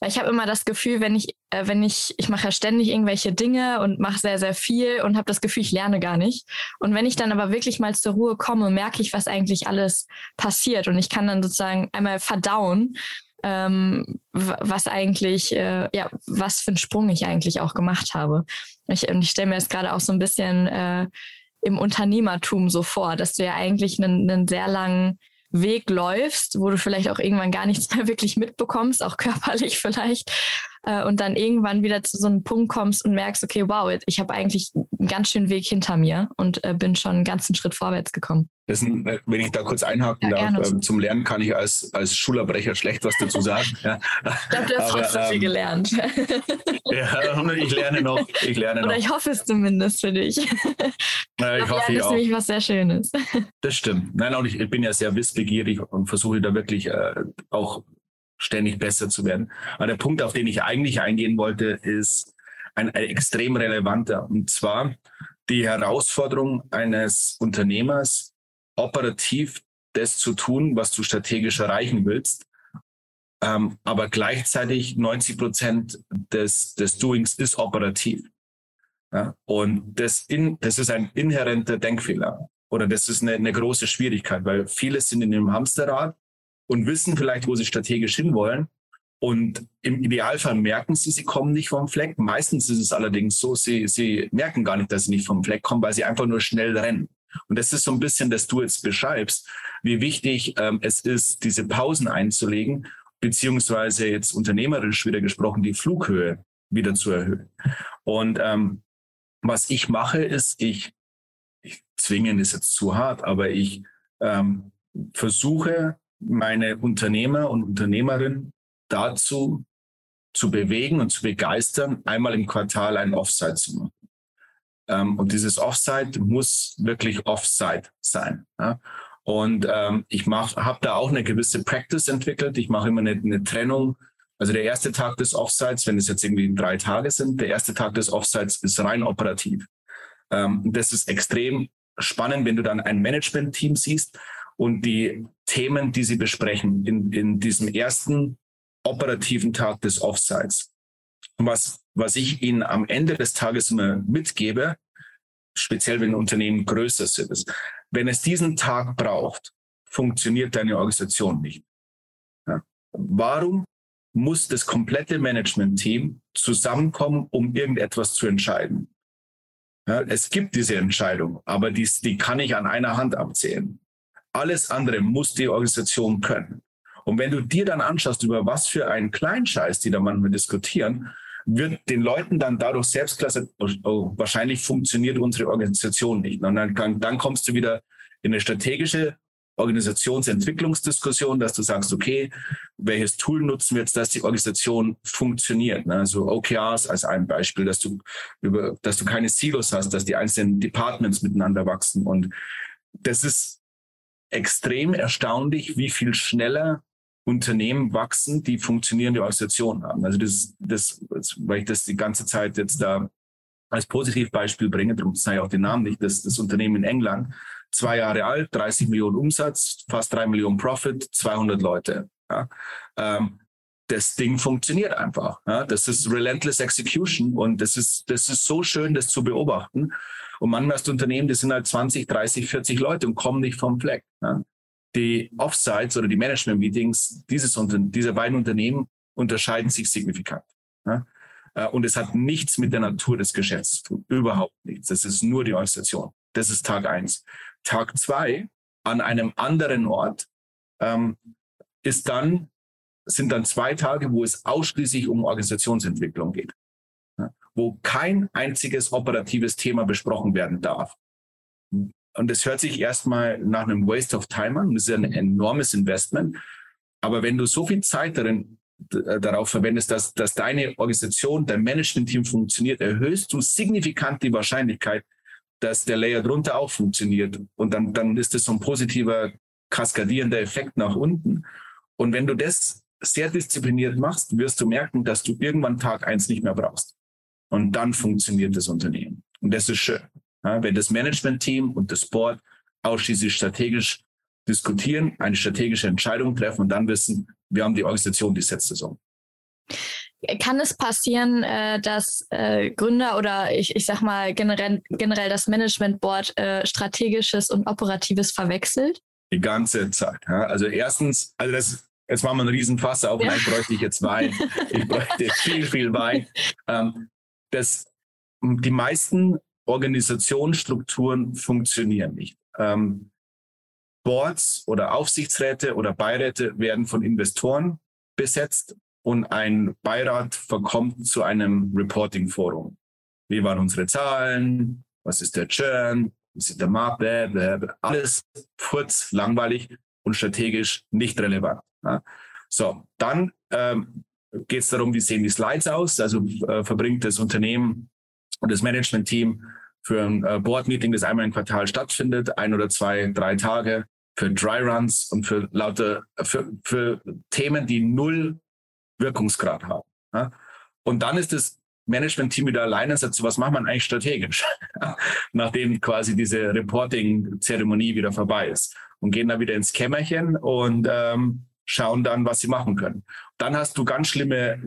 Weil ich habe immer das Gefühl, wenn ich, äh, wenn ich, ich mache ja ständig irgendwelche Dinge und mache sehr, sehr viel und habe das Gefühl, ich lerne gar nicht. Und wenn ich dann aber wirklich mal zur Ruhe komme, merke ich, was eigentlich alles passiert. Und ich kann dann sozusagen einmal verdauen, ähm, was eigentlich, äh, ja, was für einen Sprung ich eigentlich auch gemacht habe. Ich, und ich stelle mir das gerade auch so ein bisschen äh, im Unternehmertum so vor, dass du ja eigentlich einen, einen sehr langen Weg läufst, wo du vielleicht auch irgendwann gar nichts mehr wirklich mitbekommst, auch körperlich vielleicht, äh, und dann irgendwann wieder zu so einem Punkt kommst und merkst, okay, wow, ich habe eigentlich einen ganz schönen Weg hinter mir und äh, bin schon einen ganzen Schritt vorwärts gekommen. Ein, äh, wenn ich da kurz einhaken ja, darf, ähm, zum Lernen kann ich als, als Schulabbrecher schlecht was dazu sagen. ja. Ich glaube, du hast Aber, trotzdem ähm, viel gelernt. ja, ich lerne noch. Ich lerne Oder noch. ich hoffe es zumindest für dich. Ja, ich, ich hoffe, Lernen ist nämlich was sehr Schönes. Das stimmt. Nein, auch ich, ich bin ja sehr wissbegierig und versuche da wirklich äh, auch ständig besser zu werden. Aber der Punkt, auf den ich eigentlich eingehen wollte, ist ein, ein extrem relevanter. Und zwar die Herausforderung eines Unternehmers, operativ das zu tun, was du strategisch erreichen willst. Ähm, aber gleichzeitig 90 Prozent des, des Doings ist operativ. Ja? Und das, in, das ist ein inhärenter Denkfehler oder das ist eine, eine große Schwierigkeit, weil viele sind in dem Hamsterrad und wissen vielleicht, wo sie strategisch hinwollen. Und im Idealfall merken sie, sie kommen nicht vom Fleck. Meistens ist es allerdings so, sie, sie merken gar nicht, dass sie nicht vom Fleck kommen, weil sie einfach nur schnell rennen. Und das ist so ein bisschen, dass du jetzt beschreibst, wie wichtig ähm, es ist, diese Pausen einzulegen, beziehungsweise jetzt unternehmerisch wieder gesprochen, die Flughöhe wieder zu erhöhen. Und ähm, was ich mache, ist, ich, ich zwingen ist jetzt zu hart, aber ich ähm, versuche meine Unternehmer und Unternehmerinnen dazu zu bewegen und zu begeistern, einmal im Quartal ein Offsite zu machen. Ähm, und dieses Offsite muss wirklich Offsite sein. Ja? Und ähm, ich habe da auch eine gewisse Practice entwickelt. Ich mache immer eine, eine, Trennung. Also der erste Tag des Offsites, wenn es jetzt irgendwie drei Tage sind, der erste Tag des Offsites ist rein operativ. Ähm, das ist extrem spannend, wenn du dann ein Management-Team siehst und die Themen, die sie besprechen in, in diesem ersten operativen Tag des Offsites. Was, was ich ihnen am Ende des Tages immer mitgebe, speziell wenn Unternehmen größer sind, ist, wenn es diesen Tag braucht, funktioniert deine Organisation nicht. Ja. Warum muss das komplette Management-Team zusammenkommen, um irgendetwas zu entscheiden? Ja, es gibt diese Entscheidung, aber die, die kann ich an einer Hand abzählen. Alles andere muss die Organisation können. Und wenn du dir dann anschaust, über was für einen Kleinscheiß die da manchmal diskutieren, wird den Leuten dann dadurch selbst klar oh, wahrscheinlich funktioniert unsere Organisation nicht. Und dann, dann kommst du wieder in eine strategische Organisationsentwicklungsdiskussion, dass du sagst, okay, welches Tool nutzen wir jetzt, dass die Organisation funktioniert? Ne? Also OKRs als ein Beispiel, dass du über, dass du keine Silos hast, dass die einzelnen Departments miteinander wachsen. Und das ist extrem erstaunlich, wie viel schneller Unternehmen wachsen, die funktionierende Organisationen haben. Also das, das, weil ich das die ganze Zeit jetzt da als Positivbeispiel bringe, darum sage ich auch den Namen nicht, das, das Unternehmen in England, zwei Jahre alt, 30 Millionen Umsatz, fast drei Millionen Profit, 200 Leute. Ja. Ähm, das Ding funktioniert einfach. Ja. Das ist relentless execution und das ist, das ist so schön, das zu beobachten. Und manchmal hast du Unternehmen, die sind halt 20, 30, 40 Leute und kommen nicht vom Fleck. Ja die Offsites oder die Management-Meetings dieses, dieser beiden Unternehmen unterscheiden sich signifikant. Äh, und es hat nichts mit der Natur des Geschäfts zu tun. Überhaupt nichts. Das ist nur die Organisation. Das ist Tag eins. Tag zwei an einem anderen Ort ähm, ist dann, sind dann zwei Tage, wo es ausschließlich um Organisationsentwicklung geht. Wo kein einziges operatives Thema besprochen werden darf. Und das hört sich erstmal nach einem Waste of Time an. Das ist ein enormes Investment. Aber wenn du so viel Zeit darin, äh, darauf verwendest, dass, dass deine Organisation, dein Management-Team funktioniert, erhöhst du signifikant die Wahrscheinlichkeit, dass der Layer drunter auch funktioniert. Und dann, dann ist es so ein positiver, kaskadierender Effekt nach unten. Und wenn du das sehr diszipliniert machst, wirst du merken, dass du irgendwann Tag eins nicht mehr brauchst. Und dann funktioniert das Unternehmen. Und das ist schön. Ja, wenn das Management-Team und das Board ausschließlich strategisch diskutieren, eine strategische Entscheidung treffen und dann wissen, wir haben die Organisation, die setzt es um. Kann es passieren, äh, dass äh, Gründer oder ich, ich sag mal generell, generell das Management Board äh, strategisches und operatives verwechselt? Die ganze Zeit. Also erstens, also das, jetzt machen wir einen Riesenfass auf, ja. bräuchte ich jetzt Wein. ich bräuchte viel, viel Wein. Ähm, das, die meisten Organisationsstrukturen funktionieren nicht. Ähm, Boards oder Aufsichtsräte oder Beiräte werden von Investoren besetzt und ein Beirat verkommt zu einem Reporting-Forum. Wie waren unsere Zahlen? Was ist der Churn? Wie ist der Markt? Alles kurz, langweilig und strategisch nicht relevant. So, dann ähm, geht es darum, wie sehen die Slides aus? Also äh, verbringt das Unternehmen und das Management-Team für ein äh, Board-Meeting, das einmal im Quartal stattfindet, ein oder zwei, drei Tage, für Dry Runs und für lauter, für, für Themen, die null Wirkungsgrad haben. Ja? Und dann ist es Management-Team wieder alleine und sagt, so was macht man eigentlich strategisch, nachdem quasi diese Reporting-Zeremonie wieder vorbei ist und gehen dann wieder ins Kämmerchen und ähm, schauen dann, was sie machen können. Dann hast du ganz schlimme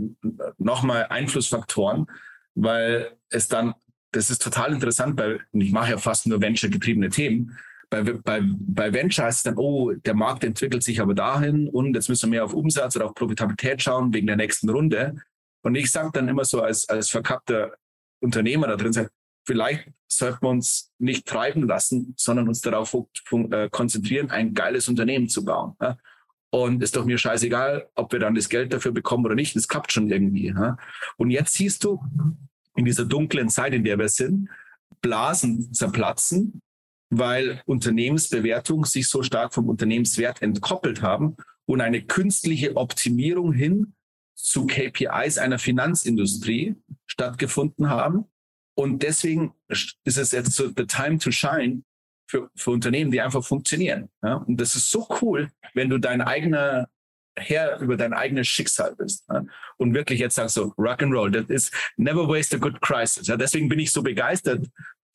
nochmal Einflussfaktoren, weil es dann, das ist total interessant, weil ich mache ja fast nur Venture-getriebene Themen. Bei, bei, bei Venture heißt es dann, oh, der Markt entwickelt sich aber dahin und jetzt müssen wir mehr auf Umsatz oder auf Profitabilität schauen wegen der nächsten Runde. Und ich sage dann immer so als, als verkappter Unternehmer da drin, sag, vielleicht sollten wir uns nicht treiben lassen, sondern uns darauf äh, konzentrieren, ein geiles Unternehmen zu bauen. Und ist doch mir scheißegal, ob wir dann das Geld dafür bekommen oder nicht. Das klappt schon irgendwie. Ja? Und jetzt siehst du in dieser dunklen Zeit, in der wir sind, Blasen zerplatzen, weil Unternehmensbewertungen sich so stark vom Unternehmenswert entkoppelt haben und eine künstliche Optimierung hin zu KPIs einer Finanzindustrie stattgefunden haben. Und deswegen ist es jetzt so the time to shine für, für Unternehmen, die einfach funktionieren. Ja? Und das ist so cool, wenn du dein eigener Herr über dein eigenes Schicksal bist ja? und wirklich jetzt sagst so Rock and Roll, das ist never waste a good crisis. Ja? Deswegen bin ich so begeistert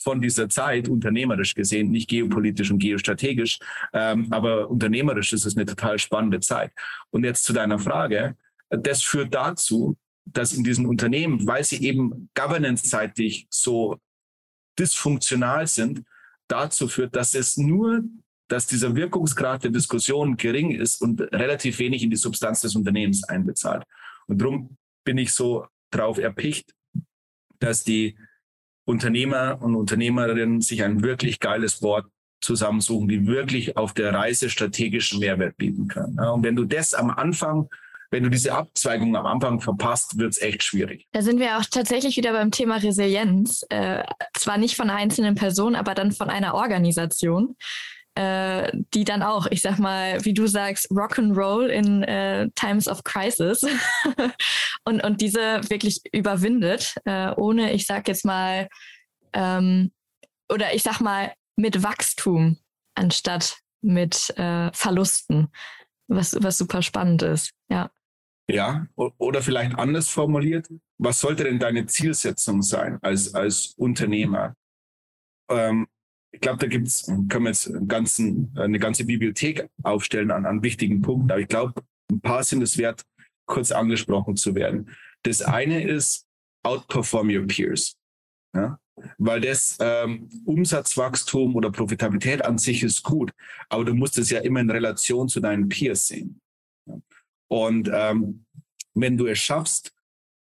von dieser Zeit, unternehmerisch gesehen, nicht geopolitisch und geostrategisch, ähm, aber unternehmerisch ist es eine total spannende Zeit. Und jetzt zu deiner Frage, das führt dazu, dass in diesen Unternehmen, weil sie eben governance-seitig so dysfunktional sind, dazu führt, dass es nur, dass dieser Wirkungsgrad der Diskussion gering ist und relativ wenig in die Substanz des Unternehmens einbezahlt. Und darum bin ich so drauf erpicht, dass die Unternehmer und Unternehmerinnen sich ein wirklich geiles Board zusammensuchen, die wirklich auf der Reise strategischen Mehrwert bieten können. und wenn du das am Anfang wenn du diese Abzweigung am Anfang verpasst, wird es echt schwierig. Da sind wir auch tatsächlich wieder beim Thema Resilienz. Äh, zwar nicht von einzelnen Personen, aber dann von einer Organisation, äh, die dann auch, ich sag mal, wie du sagst, Rock'n'Roll in äh, Times of Crisis und, und diese wirklich überwindet, äh, ohne, ich sag jetzt mal, ähm, oder ich sag mal, mit Wachstum anstatt mit äh, Verlusten, was, was super spannend ist. Ja. Ja, oder vielleicht anders formuliert, was sollte denn deine Zielsetzung sein als, als Unternehmer? Ähm, ich glaube, da gibt's, können wir jetzt ganzen, eine ganze Bibliothek aufstellen an, an wichtigen Punkten, aber ich glaube, ein paar sind es wert, kurz angesprochen zu werden. Das eine ist, outperform your peers. Ja? Weil das ähm, Umsatzwachstum oder Profitabilität an sich ist gut, aber du musst es ja immer in Relation zu deinen Peers sehen. Und ähm, wenn du es schaffst,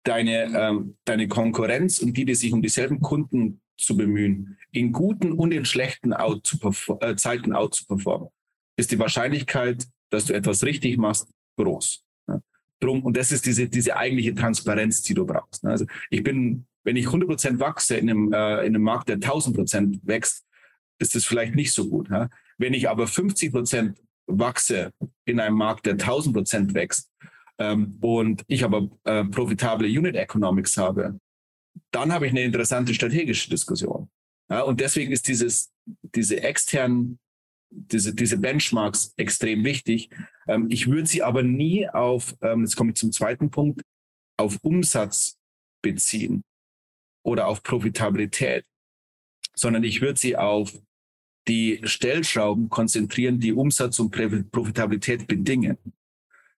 deine, ähm, deine Konkurrenz und die, die sich um dieselben Kunden zu bemühen, in guten und in schlechten out zu äh, Zeiten out zu performen, ist die Wahrscheinlichkeit, dass du etwas richtig machst, groß. Ja. Drum, und das ist diese, diese eigentliche Transparenz, die du brauchst. Ne? Also ich bin, wenn ich 100 Prozent wachse in einem, äh, in einem Markt, der 1000 Prozent wächst, ist das vielleicht nicht so gut. Ja? Wenn ich aber 50 Prozent wachse in einem Markt, der 1000 Prozent wächst ähm, und ich aber äh, profitable Unit Economics habe, dann habe ich eine interessante strategische Diskussion. Ja, und deswegen ist dieses, diese externen, diese, diese Benchmarks extrem wichtig. Ähm, ich würde sie aber nie auf, ähm, jetzt komme ich zum zweiten Punkt, auf Umsatz beziehen oder auf Profitabilität, sondern ich würde sie auf die Stellschrauben konzentrieren, die Umsatz und Profitabilität bedingen.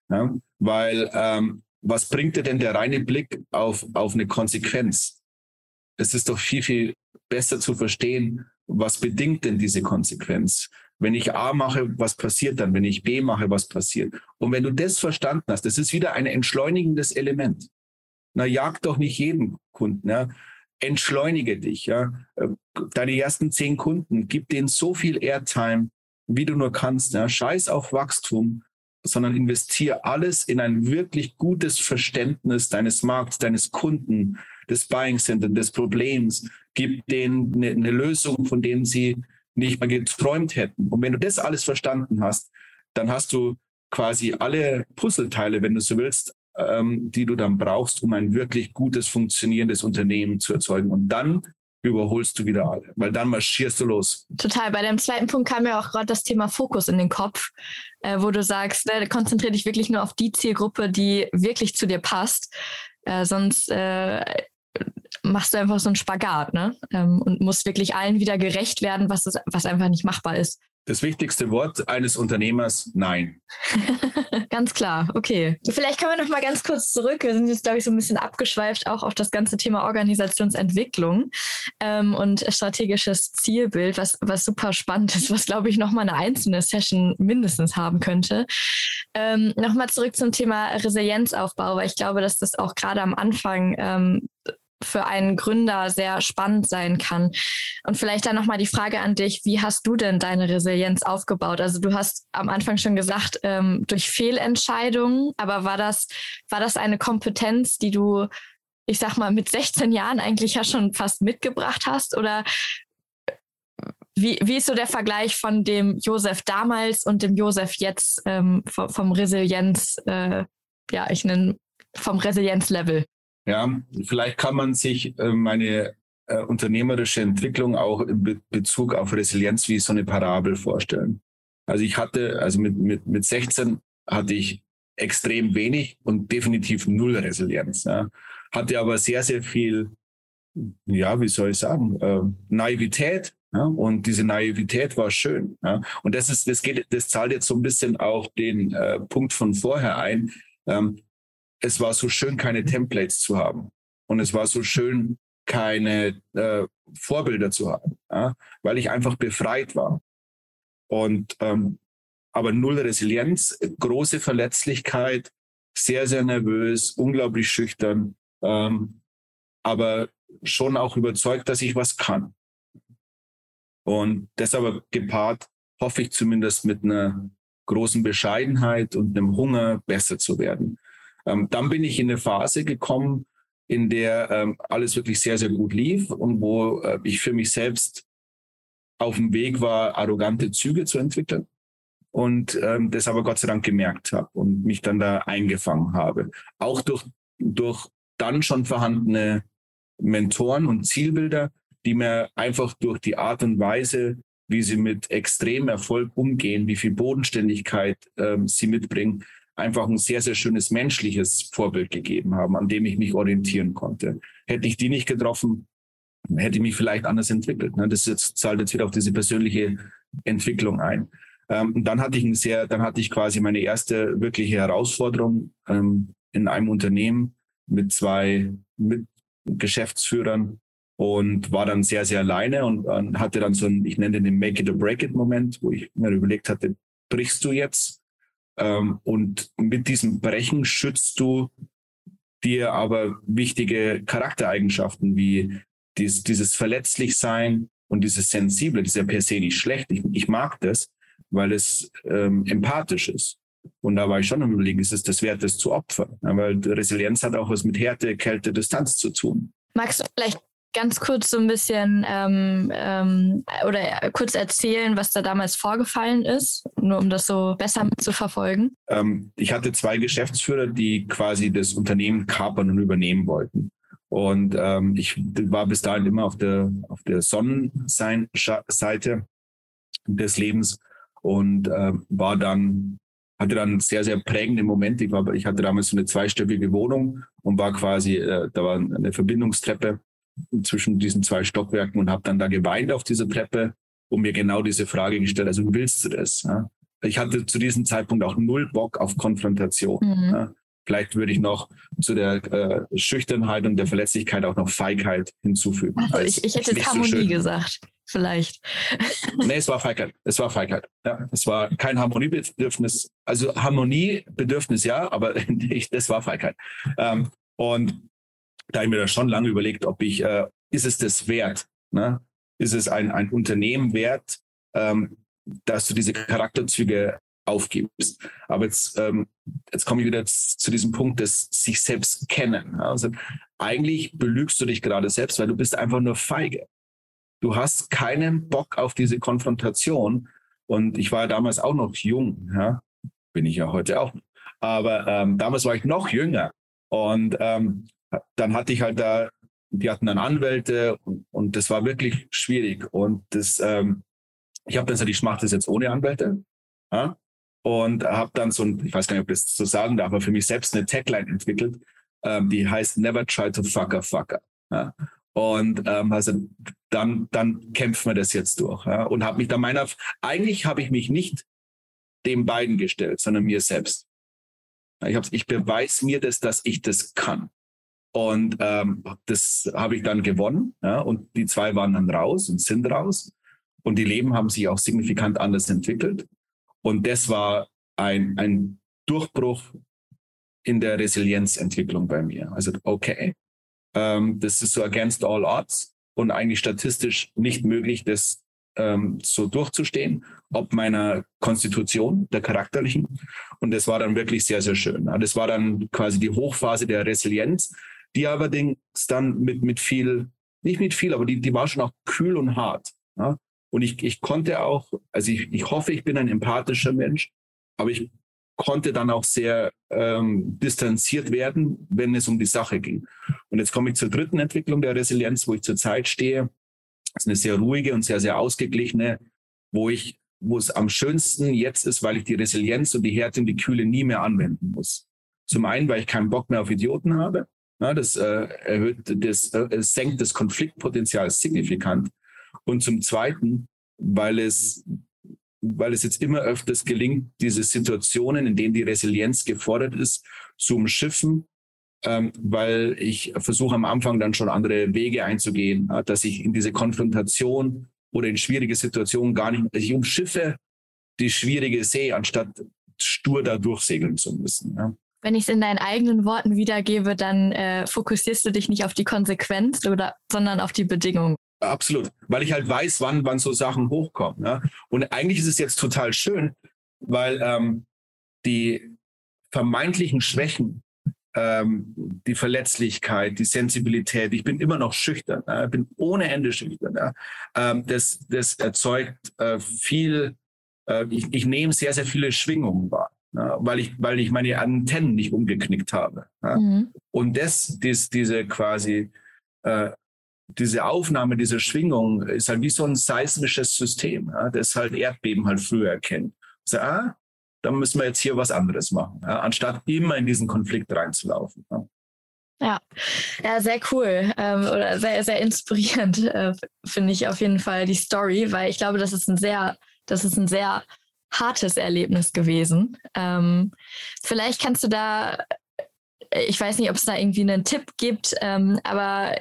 Ja, weil ähm, was bringt dir denn der reine Blick auf, auf eine Konsequenz? Es ist doch viel, viel besser zu verstehen, was bedingt denn diese Konsequenz? Wenn ich A mache, was passiert dann? Wenn ich B mache, was passiert? Und wenn du das verstanden hast, das ist wieder ein entschleunigendes Element. Na, jag doch nicht jeden Kunden. Ja? Entschleunige dich. Ja? Deine ersten zehn Kunden, gib denen so viel Airtime, wie du nur kannst. Ja? Scheiß auf Wachstum, sondern investiere alles in ein wirklich gutes Verständnis deines Markts, deines Kunden, des Buying Center, des Problems. Gib denen eine, eine Lösung, von denen sie nicht mal geträumt hätten. Und wenn du das alles verstanden hast, dann hast du quasi alle Puzzleteile, wenn du so willst, ähm, die du dann brauchst, um ein wirklich gutes, funktionierendes Unternehmen zu erzeugen. Und dann überholst du wieder alle, weil dann marschierst du los. Total. Bei dem zweiten Punkt kam ja auch gerade das Thema Fokus in den Kopf, äh, wo du sagst, ne, konzentriere dich wirklich nur auf die Zielgruppe, die wirklich zu dir passt. Äh, sonst äh, machst du einfach so einen Spagat, ne? Ähm, und musst wirklich allen wieder gerecht werden, was, ist, was einfach nicht machbar ist. Das wichtigste Wort eines Unternehmers, nein. ganz klar, okay. Vielleicht können wir noch mal ganz kurz zurück. Wir sind jetzt, glaube ich, so ein bisschen abgeschweift auch auf das ganze Thema Organisationsentwicklung ähm, und strategisches Zielbild, was, was super spannend ist, was, glaube ich, noch mal eine einzelne Session mindestens haben könnte. Ähm, noch mal zurück zum Thema Resilienzaufbau, weil ich glaube, dass das auch gerade am Anfang ähm, für einen Gründer sehr spannend sein kann. Und vielleicht dann nochmal die Frage an dich, wie hast du denn deine Resilienz aufgebaut? Also du hast am Anfang schon gesagt, ähm, durch Fehlentscheidungen, aber war das, war das eine Kompetenz, die du, ich sag mal, mit 16 Jahren eigentlich ja schon fast mitgebracht hast? Oder wie, wie ist so der Vergleich von dem Josef damals und dem Josef jetzt ähm, vom, vom Resilienz, äh, ja, ich nenne vom Resilienzlevel? Ja, vielleicht kann man sich äh, meine äh, unternehmerische Entwicklung auch in Be Bezug auf Resilienz wie so eine Parabel vorstellen. Also ich hatte, also mit, mit, mit 16 hatte ich extrem wenig und definitiv null Resilienz. Ja. Hatte aber sehr, sehr viel, ja, wie soll ich sagen, äh, Naivität. Ja, und diese Naivität war schön. Ja. Und das ist, das geht, das zahlt jetzt so ein bisschen auch den äh, Punkt von vorher ein. Ähm, es war so schön, keine Templates zu haben. Und es war so schön, keine äh, Vorbilder zu haben, ja, weil ich einfach befreit war. Und ähm, aber null Resilienz, große Verletzlichkeit, sehr, sehr nervös, unglaublich schüchtern, ähm, aber schon auch überzeugt, dass ich was kann. Und das aber gepaart, hoffe ich zumindest mit einer großen Bescheidenheit und einem Hunger, besser zu werden. Ähm, dann bin ich in eine Phase gekommen, in der ähm, alles wirklich sehr, sehr gut lief und wo äh, ich für mich selbst auf dem Weg war, arrogante Züge zu entwickeln und ähm, das aber Gott sei Dank gemerkt habe und mich dann da eingefangen habe. Auch durch, durch dann schon vorhandene Mentoren und Zielbilder, die mir einfach durch die Art und Weise, wie sie mit extremem Erfolg umgehen, wie viel Bodenständigkeit ähm, sie mitbringen, einfach ein sehr, sehr schönes menschliches Vorbild gegeben haben, an dem ich mich orientieren konnte. Hätte ich die nicht getroffen, hätte ich mich vielleicht anders entwickelt. Ne? Das jetzt, zahlt jetzt wieder auf diese persönliche Entwicklung ein. Ähm, und dann hatte ich ein sehr, dann hatte ich quasi meine erste wirkliche Herausforderung ähm, in einem Unternehmen mit zwei mit Geschäftsführern und war dann sehr, sehr alleine und, hatte dann so ein, ich nenne den Make it or break it Moment, wo ich mir überlegt hatte, brichst du jetzt ähm, und mit diesem Brechen schützt du dir aber wichtige Charaktereigenschaften wie dies, dieses Verletzlichsein und dieses Sensible, das ist ja per se nicht schlecht. Ich, ich mag das, weil es ähm, empathisch ist. Und da war ich schon am überlegen, ist es das wert, das zu opfern? Ja, weil Resilienz hat auch was mit Härte, Kälte, Distanz zu tun. Magst du vielleicht ganz kurz so ein bisschen ähm, ähm, oder kurz erzählen, was da damals vorgefallen ist, nur um das so besser mitzuverfolgen? Ähm, ich hatte zwei Geschäftsführer, die quasi das Unternehmen kapern und übernehmen wollten. Und ähm, ich war bis dahin immer auf der, auf der Sonnenseite des Lebens und äh, war dann hatte dann sehr, sehr prägende Momente. Ich, war, ich hatte damals so eine zweistöckige Wohnung und war quasi, äh, da war eine Verbindungstreppe zwischen diesen zwei Stockwerken und habe dann da geweint auf dieser Treppe und mir genau diese Frage gestellt, also willst du das? Ja? Ich hatte zu diesem Zeitpunkt auch null Bock auf Konfrontation. Mhm. Ja? Vielleicht würde ich noch zu der äh, Schüchternheit und der Verletzlichkeit auch noch Feigheit hinzufügen. Also ich, ich hätte jetzt Harmonie so gesagt, vielleicht. nee, es war Feigheit. Es war Feigheit. Ja, es war kein Harmoniebedürfnis. Also Harmoniebedürfnis ja, aber ich, das war Feigheit. Ähm, und da habe ich mir da schon lange überlegt, ob ich, äh, ist es das wert? Ne? Ist es ein, ein Unternehmen wert, ähm, dass du diese Charakterzüge aufgibst? Aber jetzt, ähm, jetzt komme ich wieder zu diesem Punkt des sich selbst kennen. Also eigentlich belügst du dich gerade selbst, weil du bist einfach nur feige. Du hast keinen Bock auf diese Konfrontation. Und ich war ja damals auch noch jung, ja? bin ich ja heute auch. Aber ähm, damals war ich noch jünger. Und ähm, dann hatte ich halt da, die hatten dann Anwälte und, und das war wirklich schwierig. Und das, ähm, ich habe dann gesagt, ich mache das jetzt ohne Anwälte. Ja? Und habe dann so ein, ich weiß gar nicht, ob ich das so sagen darf, aber für mich selbst eine Tagline entwickelt, ähm, die heißt Never try to fuck a fucker. Ja? Und ähm, also dann, dann kämpfen wir das jetzt durch. Ja? Und habe mich da meiner, eigentlich habe ich mich nicht den beiden gestellt, sondern mir selbst. Ich, ich beweise mir das, dass ich das kann. Und ähm, das habe ich dann gewonnen. Ja? Und die zwei waren dann raus und sind raus. Und die Leben haben sich auch signifikant anders entwickelt. Und das war ein, ein Durchbruch in der Resilienzentwicklung bei mir. Also, okay, ähm, das ist so against all odds und eigentlich statistisch nicht möglich, das ähm, so durchzustehen, ob meiner Konstitution, der charakterlichen. Und das war dann wirklich sehr, sehr schön. Das war dann quasi die Hochphase der Resilienz, die allerdings dann mit, mit viel, nicht mit viel, aber die, die war schon auch kühl und hart. Ja? Und ich, ich konnte auch, also ich, ich hoffe, ich bin ein empathischer Mensch, aber ich konnte dann auch sehr ähm, distanziert werden, wenn es um die Sache ging. Und jetzt komme ich zur dritten Entwicklung der Resilienz, wo ich zurzeit stehe. Das ist eine sehr ruhige und sehr, sehr ausgeglichene, wo ich, wo es am schönsten jetzt ist, weil ich die Resilienz und die Härte und die Kühle nie mehr anwenden muss. Zum einen, weil ich keinen Bock mehr auf Idioten habe. Ja, das äh, erhöht, das äh, senkt das Konfliktpotenzial signifikant. Und zum zweiten, weil es weil es jetzt immer öfters gelingt, diese Situationen, in denen die Resilienz gefordert ist, zu umschiffen, ähm, weil ich versuche am Anfang dann schon andere Wege einzugehen, dass ich in diese Konfrontation oder in schwierige Situationen gar nicht, ich umschiffe die schwierige See, anstatt stur da durchsegeln zu müssen. Ja. Wenn ich es in deinen eigenen Worten wiedergebe, dann äh, fokussierst du dich nicht auf die Konsequenz oder, sondern auf die Bedingungen. Absolut, weil ich halt weiß, wann, wann so Sachen hochkommen. Ja? Und eigentlich ist es jetzt total schön, weil ähm, die vermeintlichen Schwächen, ähm, die Verletzlichkeit, die Sensibilität, ich bin immer noch schüchtern, ja? bin ohne Ende schüchtern. Ja? Ähm, das, das erzeugt äh, viel, äh, ich, ich nehme sehr, sehr viele Schwingungen wahr. Weil ich, weil ich meine Antennen nicht umgeknickt habe. Mhm. Und das, das, diese quasi äh, diese Aufnahme dieser Schwingung ist halt wie so ein seismisches System, das halt Erdbeben halt früher erkennt. So, ah, dann müssen wir jetzt hier was anderes machen, anstatt immer in diesen Konflikt reinzulaufen. Ja. Ja, ja, sehr cool ähm, oder sehr, sehr inspirierend äh, finde ich auf jeden Fall die Story, weil ich glaube, das ist ein sehr, das ist ein sehr hartes Erlebnis gewesen. Ähm, vielleicht kannst du da, ich weiß nicht, ob es da irgendwie einen Tipp gibt, ähm, aber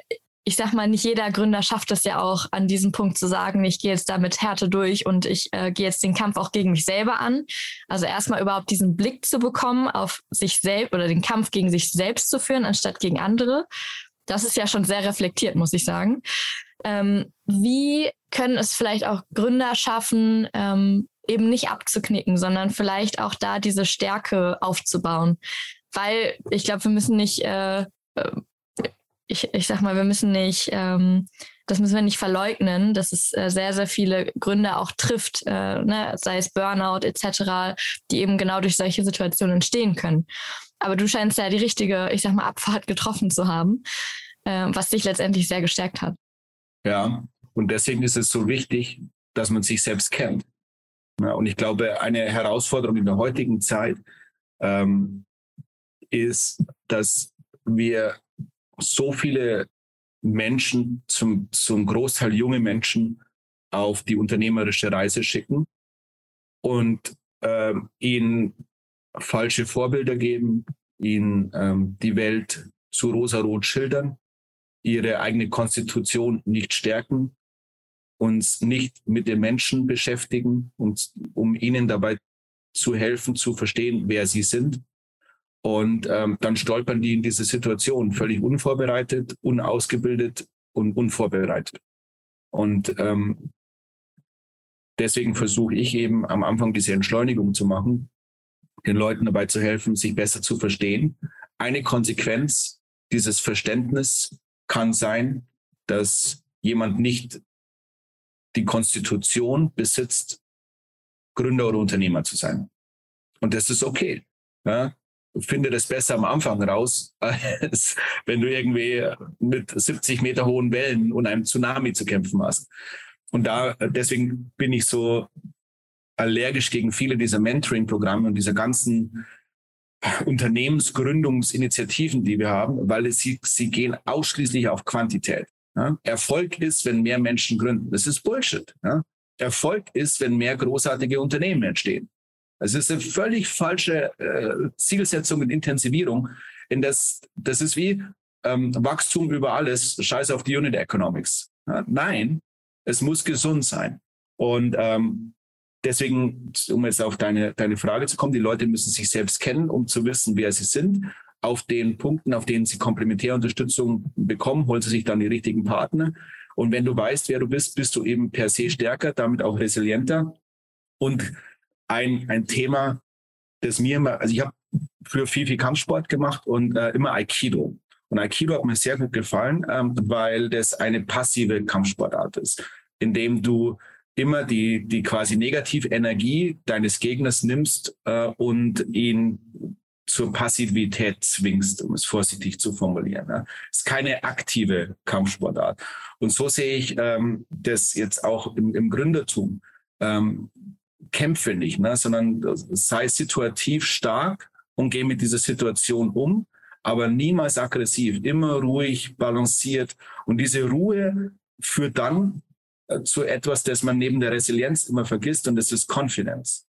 ich sag mal, nicht jeder Gründer schafft es ja auch, an diesem Punkt zu sagen, ich gehe jetzt da mit Härte durch und ich äh, gehe jetzt den Kampf auch gegen mich selber an. Also erstmal überhaupt diesen Blick zu bekommen, auf sich selbst oder den Kampf gegen sich selbst zu führen, anstatt gegen andere. Das ist ja schon sehr reflektiert, muss ich sagen. Ähm, wie können es vielleicht auch Gründer schaffen, ähm, eben nicht abzuknicken, sondern vielleicht auch da diese Stärke aufzubauen? Weil ich glaube, wir müssen nicht äh, äh ich, ich sag mal, wir müssen nicht, ähm, das müssen wir nicht verleugnen, dass es äh, sehr, sehr viele Gründe auch trifft, äh, ne, sei es Burnout etc., die eben genau durch solche Situationen entstehen können. Aber du scheinst ja die richtige, ich sag mal, Abfahrt getroffen zu haben, äh, was dich letztendlich sehr gestärkt hat. Ja, und deswegen ist es so wichtig, dass man sich selbst kennt. Ja, und ich glaube, eine Herausforderung in der heutigen Zeit ähm, ist, dass wir so viele Menschen, zum, zum Großteil junge Menschen, auf die unternehmerische Reise schicken und ähm, ihnen falsche Vorbilder geben, ihnen ähm, die Welt zu rosarot schildern, ihre eigene Konstitution nicht stärken, uns nicht mit den Menschen beschäftigen, und, um ihnen dabei zu helfen, zu verstehen, wer sie sind und ähm, dann stolpern die in diese Situation völlig unvorbereitet, unausgebildet und unvorbereitet. Und ähm, deswegen versuche ich eben am Anfang diese Entschleunigung zu machen, den Leuten dabei zu helfen, sich besser zu verstehen. Eine Konsequenz dieses Verständnis kann sein, dass jemand nicht die Konstitution besitzt, Gründer oder Unternehmer zu sein. Und das ist okay. Ja? finde das besser am Anfang raus, als wenn du irgendwie mit 70 Meter hohen Wellen und einem Tsunami zu kämpfen hast. Und da, deswegen bin ich so allergisch gegen viele dieser Mentoring-Programme und dieser ganzen Unternehmensgründungsinitiativen, die wir haben, weil es, sie, sie gehen ausschließlich auf Quantität. Ja? Erfolg ist, wenn mehr Menschen gründen. Das ist Bullshit. Ja? Erfolg ist, wenn mehr großartige Unternehmen entstehen. Es ist eine völlig falsche äh, Zielsetzung und Intensivierung. In das, das ist wie ähm, Wachstum über alles, scheiß auf die Unit Economics. Ja? Nein, es muss gesund sein. Und ähm, deswegen, um jetzt auf deine, deine Frage zu kommen, die Leute müssen sich selbst kennen, um zu wissen, wer sie sind. Auf den Punkten, auf denen sie Komplementärunterstützung bekommen, holen sie sich dann die richtigen Partner. Und wenn du weißt, wer du bist, bist du eben per se stärker, damit auch resilienter. Und ein, ein Thema, das mir immer, also ich habe früher viel, viel Kampfsport gemacht und äh, immer Aikido. Und Aikido hat mir sehr gut gefallen, ähm, weil das eine passive Kampfsportart ist, indem du immer die, die quasi Negativenergie deines Gegners nimmst äh, und ihn zur Passivität zwingst, um es vorsichtig zu formulieren. Ne? Ist keine aktive Kampfsportart. Und so sehe ich ähm, das jetzt auch im, im Gründertum. Ähm, kämpfe nicht, ne? sondern sei situativ stark und gehe mit dieser Situation um, aber niemals aggressiv, immer ruhig, balanciert. Und diese Ruhe führt dann äh, zu etwas, das man neben der Resilienz immer vergisst, und das ist Confidence.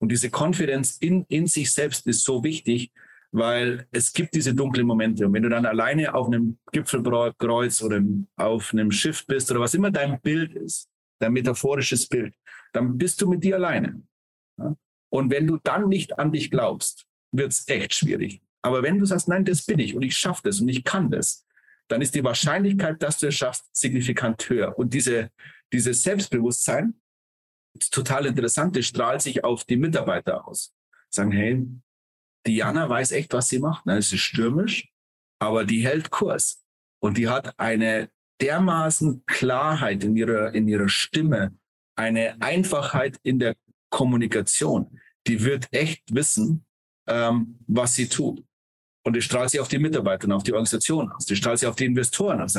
Und diese Confidence in, in sich selbst ist so wichtig, weil es gibt diese dunklen Momente. Und wenn du dann alleine auf einem Gipfelkreuz oder auf einem Schiff bist oder was immer dein Bild ist, dein metaphorisches Bild, dann bist du mit dir alleine. Und wenn du dann nicht an dich glaubst, wird es echt schwierig. Aber wenn du sagst, nein, das bin ich und ich schaffe das und ich kann das, dann ist die Wahrscheinlichkeit, dass du es schaffst, signifikant höher. Und diese, dieses Selbstbewusstsein, total interessant, das strahlt sich auf die Mitarbeiter aus. Sagen, hey, Diana weiß echt, was sie macht. Es ist stürmisch, aber die hält Kurs. Und die hat eine dermaßen Klarheit in ihrer, in ihrer Stimme, eine Einfachheit in der Kommunikation. Die wird echt wissen, ähm, was sie tut. Und das strahlt sie auf die Mitarbeiter und auf die Organisation aus. Das strahlt sie auf die Investoren aus.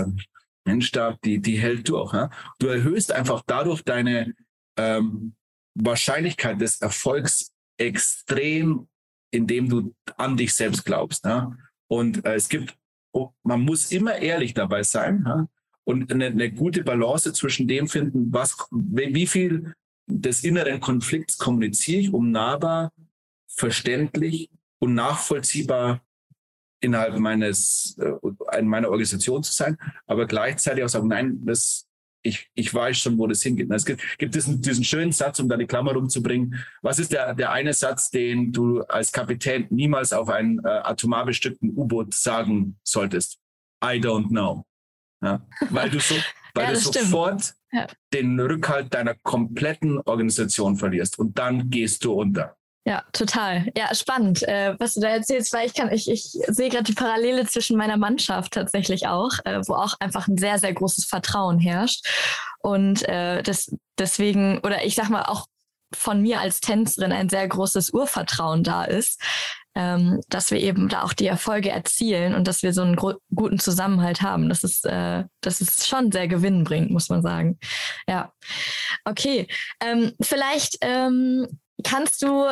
Mensch, da, die, die hält durch. Ja? Du erhöhst einfach dadurch deine ähm, Wahrscheinlichkeit des Erfolgs extrem, indem du an dich selbst glaubst. Ja? Und äh, es gibt, oh, man muss immer ehrlich dabei sein ja? und eine, eine gute Balance zwischen dem finden, was, wie viel des inneren Konflikts kommuniziere ich, um nahbar, verständlich und nachvollziehbar innerhalb meines, äh, meiner Organisation zu sein, aber gleichzeitig auch sagen, nein, das, ich, ich weiß schon, wo das hingeht. Es gibt, gibt diesen, diesen schönen Satz, um deine Klammer rumzubringen. Was ist der, der eine Satz, den du als Kapitän niemals auf ein äh, atomar bestückten U-Boot sagen solltest? I don't know. Ja? Weil du, so, weil ja, du sofort ja. den Rückhalt deiner kompletten Organisation verlierst und dann gehst du unter. Ja, total. Ja, spannend, äh, was du da erzählst, weil ich kann, ich, ich sehe gerade die Parallele zwischen meiner Mannschaft tatsächlich auch, äh, wo auch einfach ein sehr, sehr großes Vertrauen herrscht. Und äh, das, deswegen, oder ich sag mal, auch von mir als Tänzerin ein sehr großes Urvertrauen da ist, ähm, dass wir eben da auch die Erfolge erzielen und dass wir so einen guten Zusammenhalt haben. Das ist, äh, das ist schon sehr gewinnbringend, muss man sagen. Ja. Okay. Ähm, vielleicht ähm, kannst du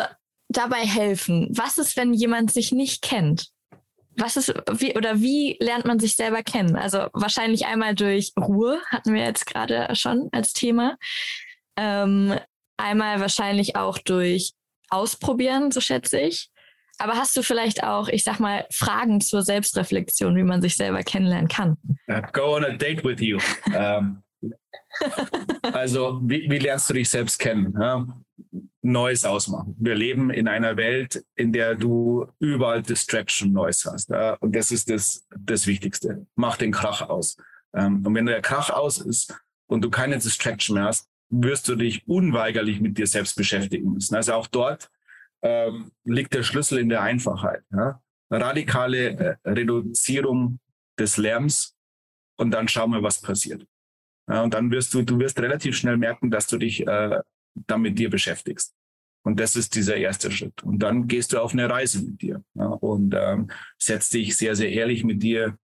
dabei helfen? Was ist, wenn jemand sich nicht kennt? Was ist, wie, oder wie lernt man sich selber kennen? Also wahrscheinlich einmal durch Ruhe, hatten wir jetzt gerade schon als Thema. Ähm, einmal wahrscheinlich auch durch Ausprobieren, so schätze ich. Aber hast du vielleicht auch, ich sag mal, Fragen zur Selbstreflexion, wie man sich selber kennenlernen kann? Uh, go on a date with you. um, also, wie, wie, lernst du dich selbst kennen? Ja? Neues ausmachen. Wir leben in einer Welt, in der du überall Distraction Neues hast. Ja? Und das ist das, das Wichtigste. Mach den Krach aus. Ähm, und wenn der Krach aus ist und du keine Distraction mehr hast, wirst du dich unweigerlich mit dir selbst beschäftigen müssen. Also auch dort ähm, liegt der Schlüssel in der Einfachheit. Ja? Radikale äh, Reduzierung des Lärms und dann schauen wir, was passiert. Ja, und dann wirst du, du wirst relativ schnell merken, dass du dich äh, dann mit dir beschäftigst. Und das ist dieser erste Schritt. Und dann gehst du auf eine Reise mit dir ja, und ähm, setzt dich sehr, sehr ehrlich mit dir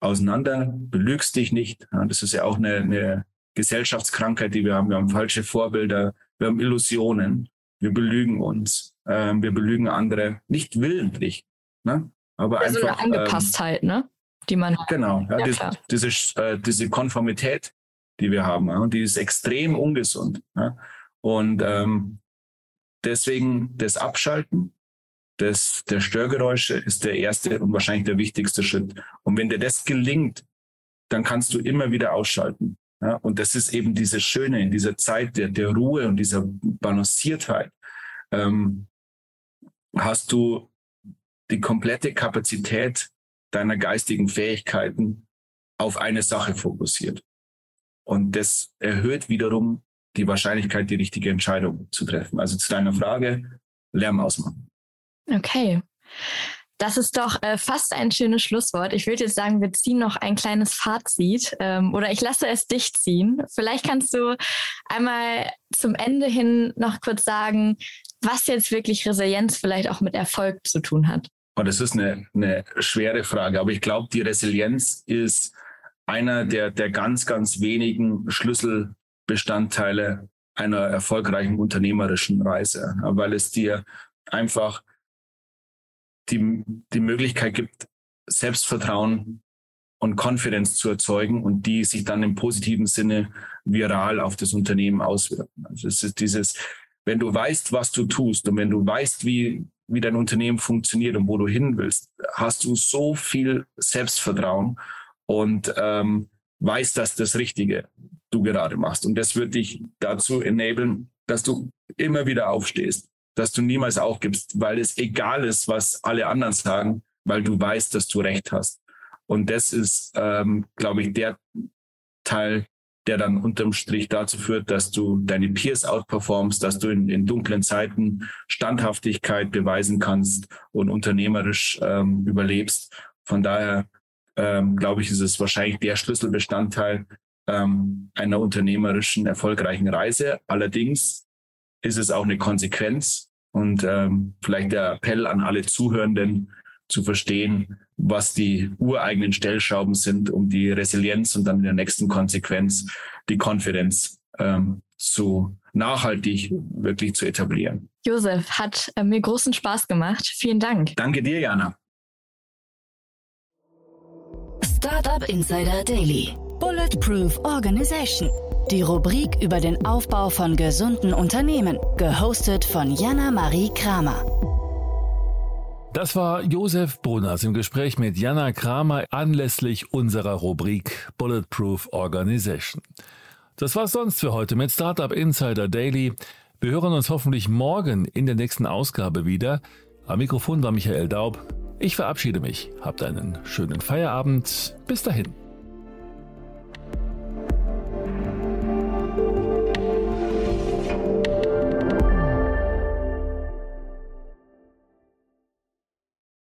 auseinander, belügst dich nicht. Ja, das ist ja auch eine, eine Gesellschaftskrankheit, die wir haben. Wir haben falsche Vorbilder, wir haben Illusionen, wir belügen uns, ähm, wir belügen andere, nicht willentlich, ne? aber ja, einfach. So eine Angepasstheit, ähm, ne? die man hat. Genau, ja, ja, diese, diese, äh, diese, Konformität, die wir haben, ja, und die ist extrem ungesund. Ja. Und ähm, deswegen das Abschalten des, der Störgeräusche ist der erste und wahrscheinlich der wichtigste Schritt. Und wenn dir das gelingt, dann kannst du immer wieder ausschalten. Ja, und das ist eben diese Schöne in dieser Zeit der, der Ruhe und dieser Balanciertheit. Ähm, hast du die komplette Kapazität deiner geistigen Fähigkeiten auf eine Sache fokussiert. Und das erhöht wiederum die Wahrscheinlichkeit, die richtige Entscheidung zu treffen. Also zu deiner Frage, Lärm ausmachen. Okay. Das ist doch äh, fast ein schönes Schlusswort. Ich würde jetzt sagen, wir ziehen noch ein kleines Fazit ähm, oder ich lasse es dich ziehen. Vielleicht kannst du einmal zum Ende hin noch kurz sagen, was jetzt wirklich Resilienz vielleicht auch mit Erfolg zu tun hat. Und das ist eine, eine schwere Frage, aber ich glaube, die Resilienz ist einer der, der ganz, ganz wenigen Schlüsselbestandteile einer erfolgreichen unternehmerischen Reise, weil es dir einfach die, die Möglichkeit gibt, Selbstvertrauen und Konfidenz zu erzeugen und die sich dann im positiven Sinne viral auf das Unternehmen auswirken. Also es ist dieses, wenn du weißt, was du tust und wenn du weißt, wie, wie dein Unternehmen funktioniert und wo du hin willst, hast du so viel Selbstvertrauen und ähm, weißt, dass das Richtige du gerade machst. Und das wird dich dazu enablen, dass du immer wieder aufstehst, dass du niemals aufgibst, weil es egal ist, was alle anderen sagen, weil du weißt, dass du recht hast. Und das ist, ähm, glaube ich, der Teil, der dann unterm Strich dazu führt, dass du deine Peers outperformst, dass du in, in dunklen Zeiten Standhaftigkeit beweisen kannst und unternehmerisch ähm, überlebst. Von daher ähm, glaube ich, ist es wahrscheinlich der Schlüsselbestandteil ähm, einer unternehmerischen erfolgreichen Reise. Allerdings ist es auch eine Konsequenz und ähm, vielleicht der Appell an alle Zuhörenden zu verstehen, was die ureigenen Stellschrauben sind, um die Resilienz und dann in der nächsten Konsequenz die Konfidenz ähm, zu nachhaltig wirklich zu etablieren. Josef, hat äh, mir großen Spaß gemacht. Vielen Dank. Danke dir, Jana. Startup Insider Daily. Bulletproof Organization. Die Rubrik über den Aufbau von gesunden Unternehmen, gehostet von Jana Marie Kramer. Das war Josef Brunners im Gespräch mit Jana Kramer anlässlich unserer Rubrik Bulletproof Organization. Das war's sonst für heute mit Startup Insider Daily. Wir hören uns hoffentlich morgen in der nächsten Ausgabe wieder. Am Mikrofon war Michael Daub. Ich verabschiede mich. Habt einen schönen Feierabend. Bis dahin.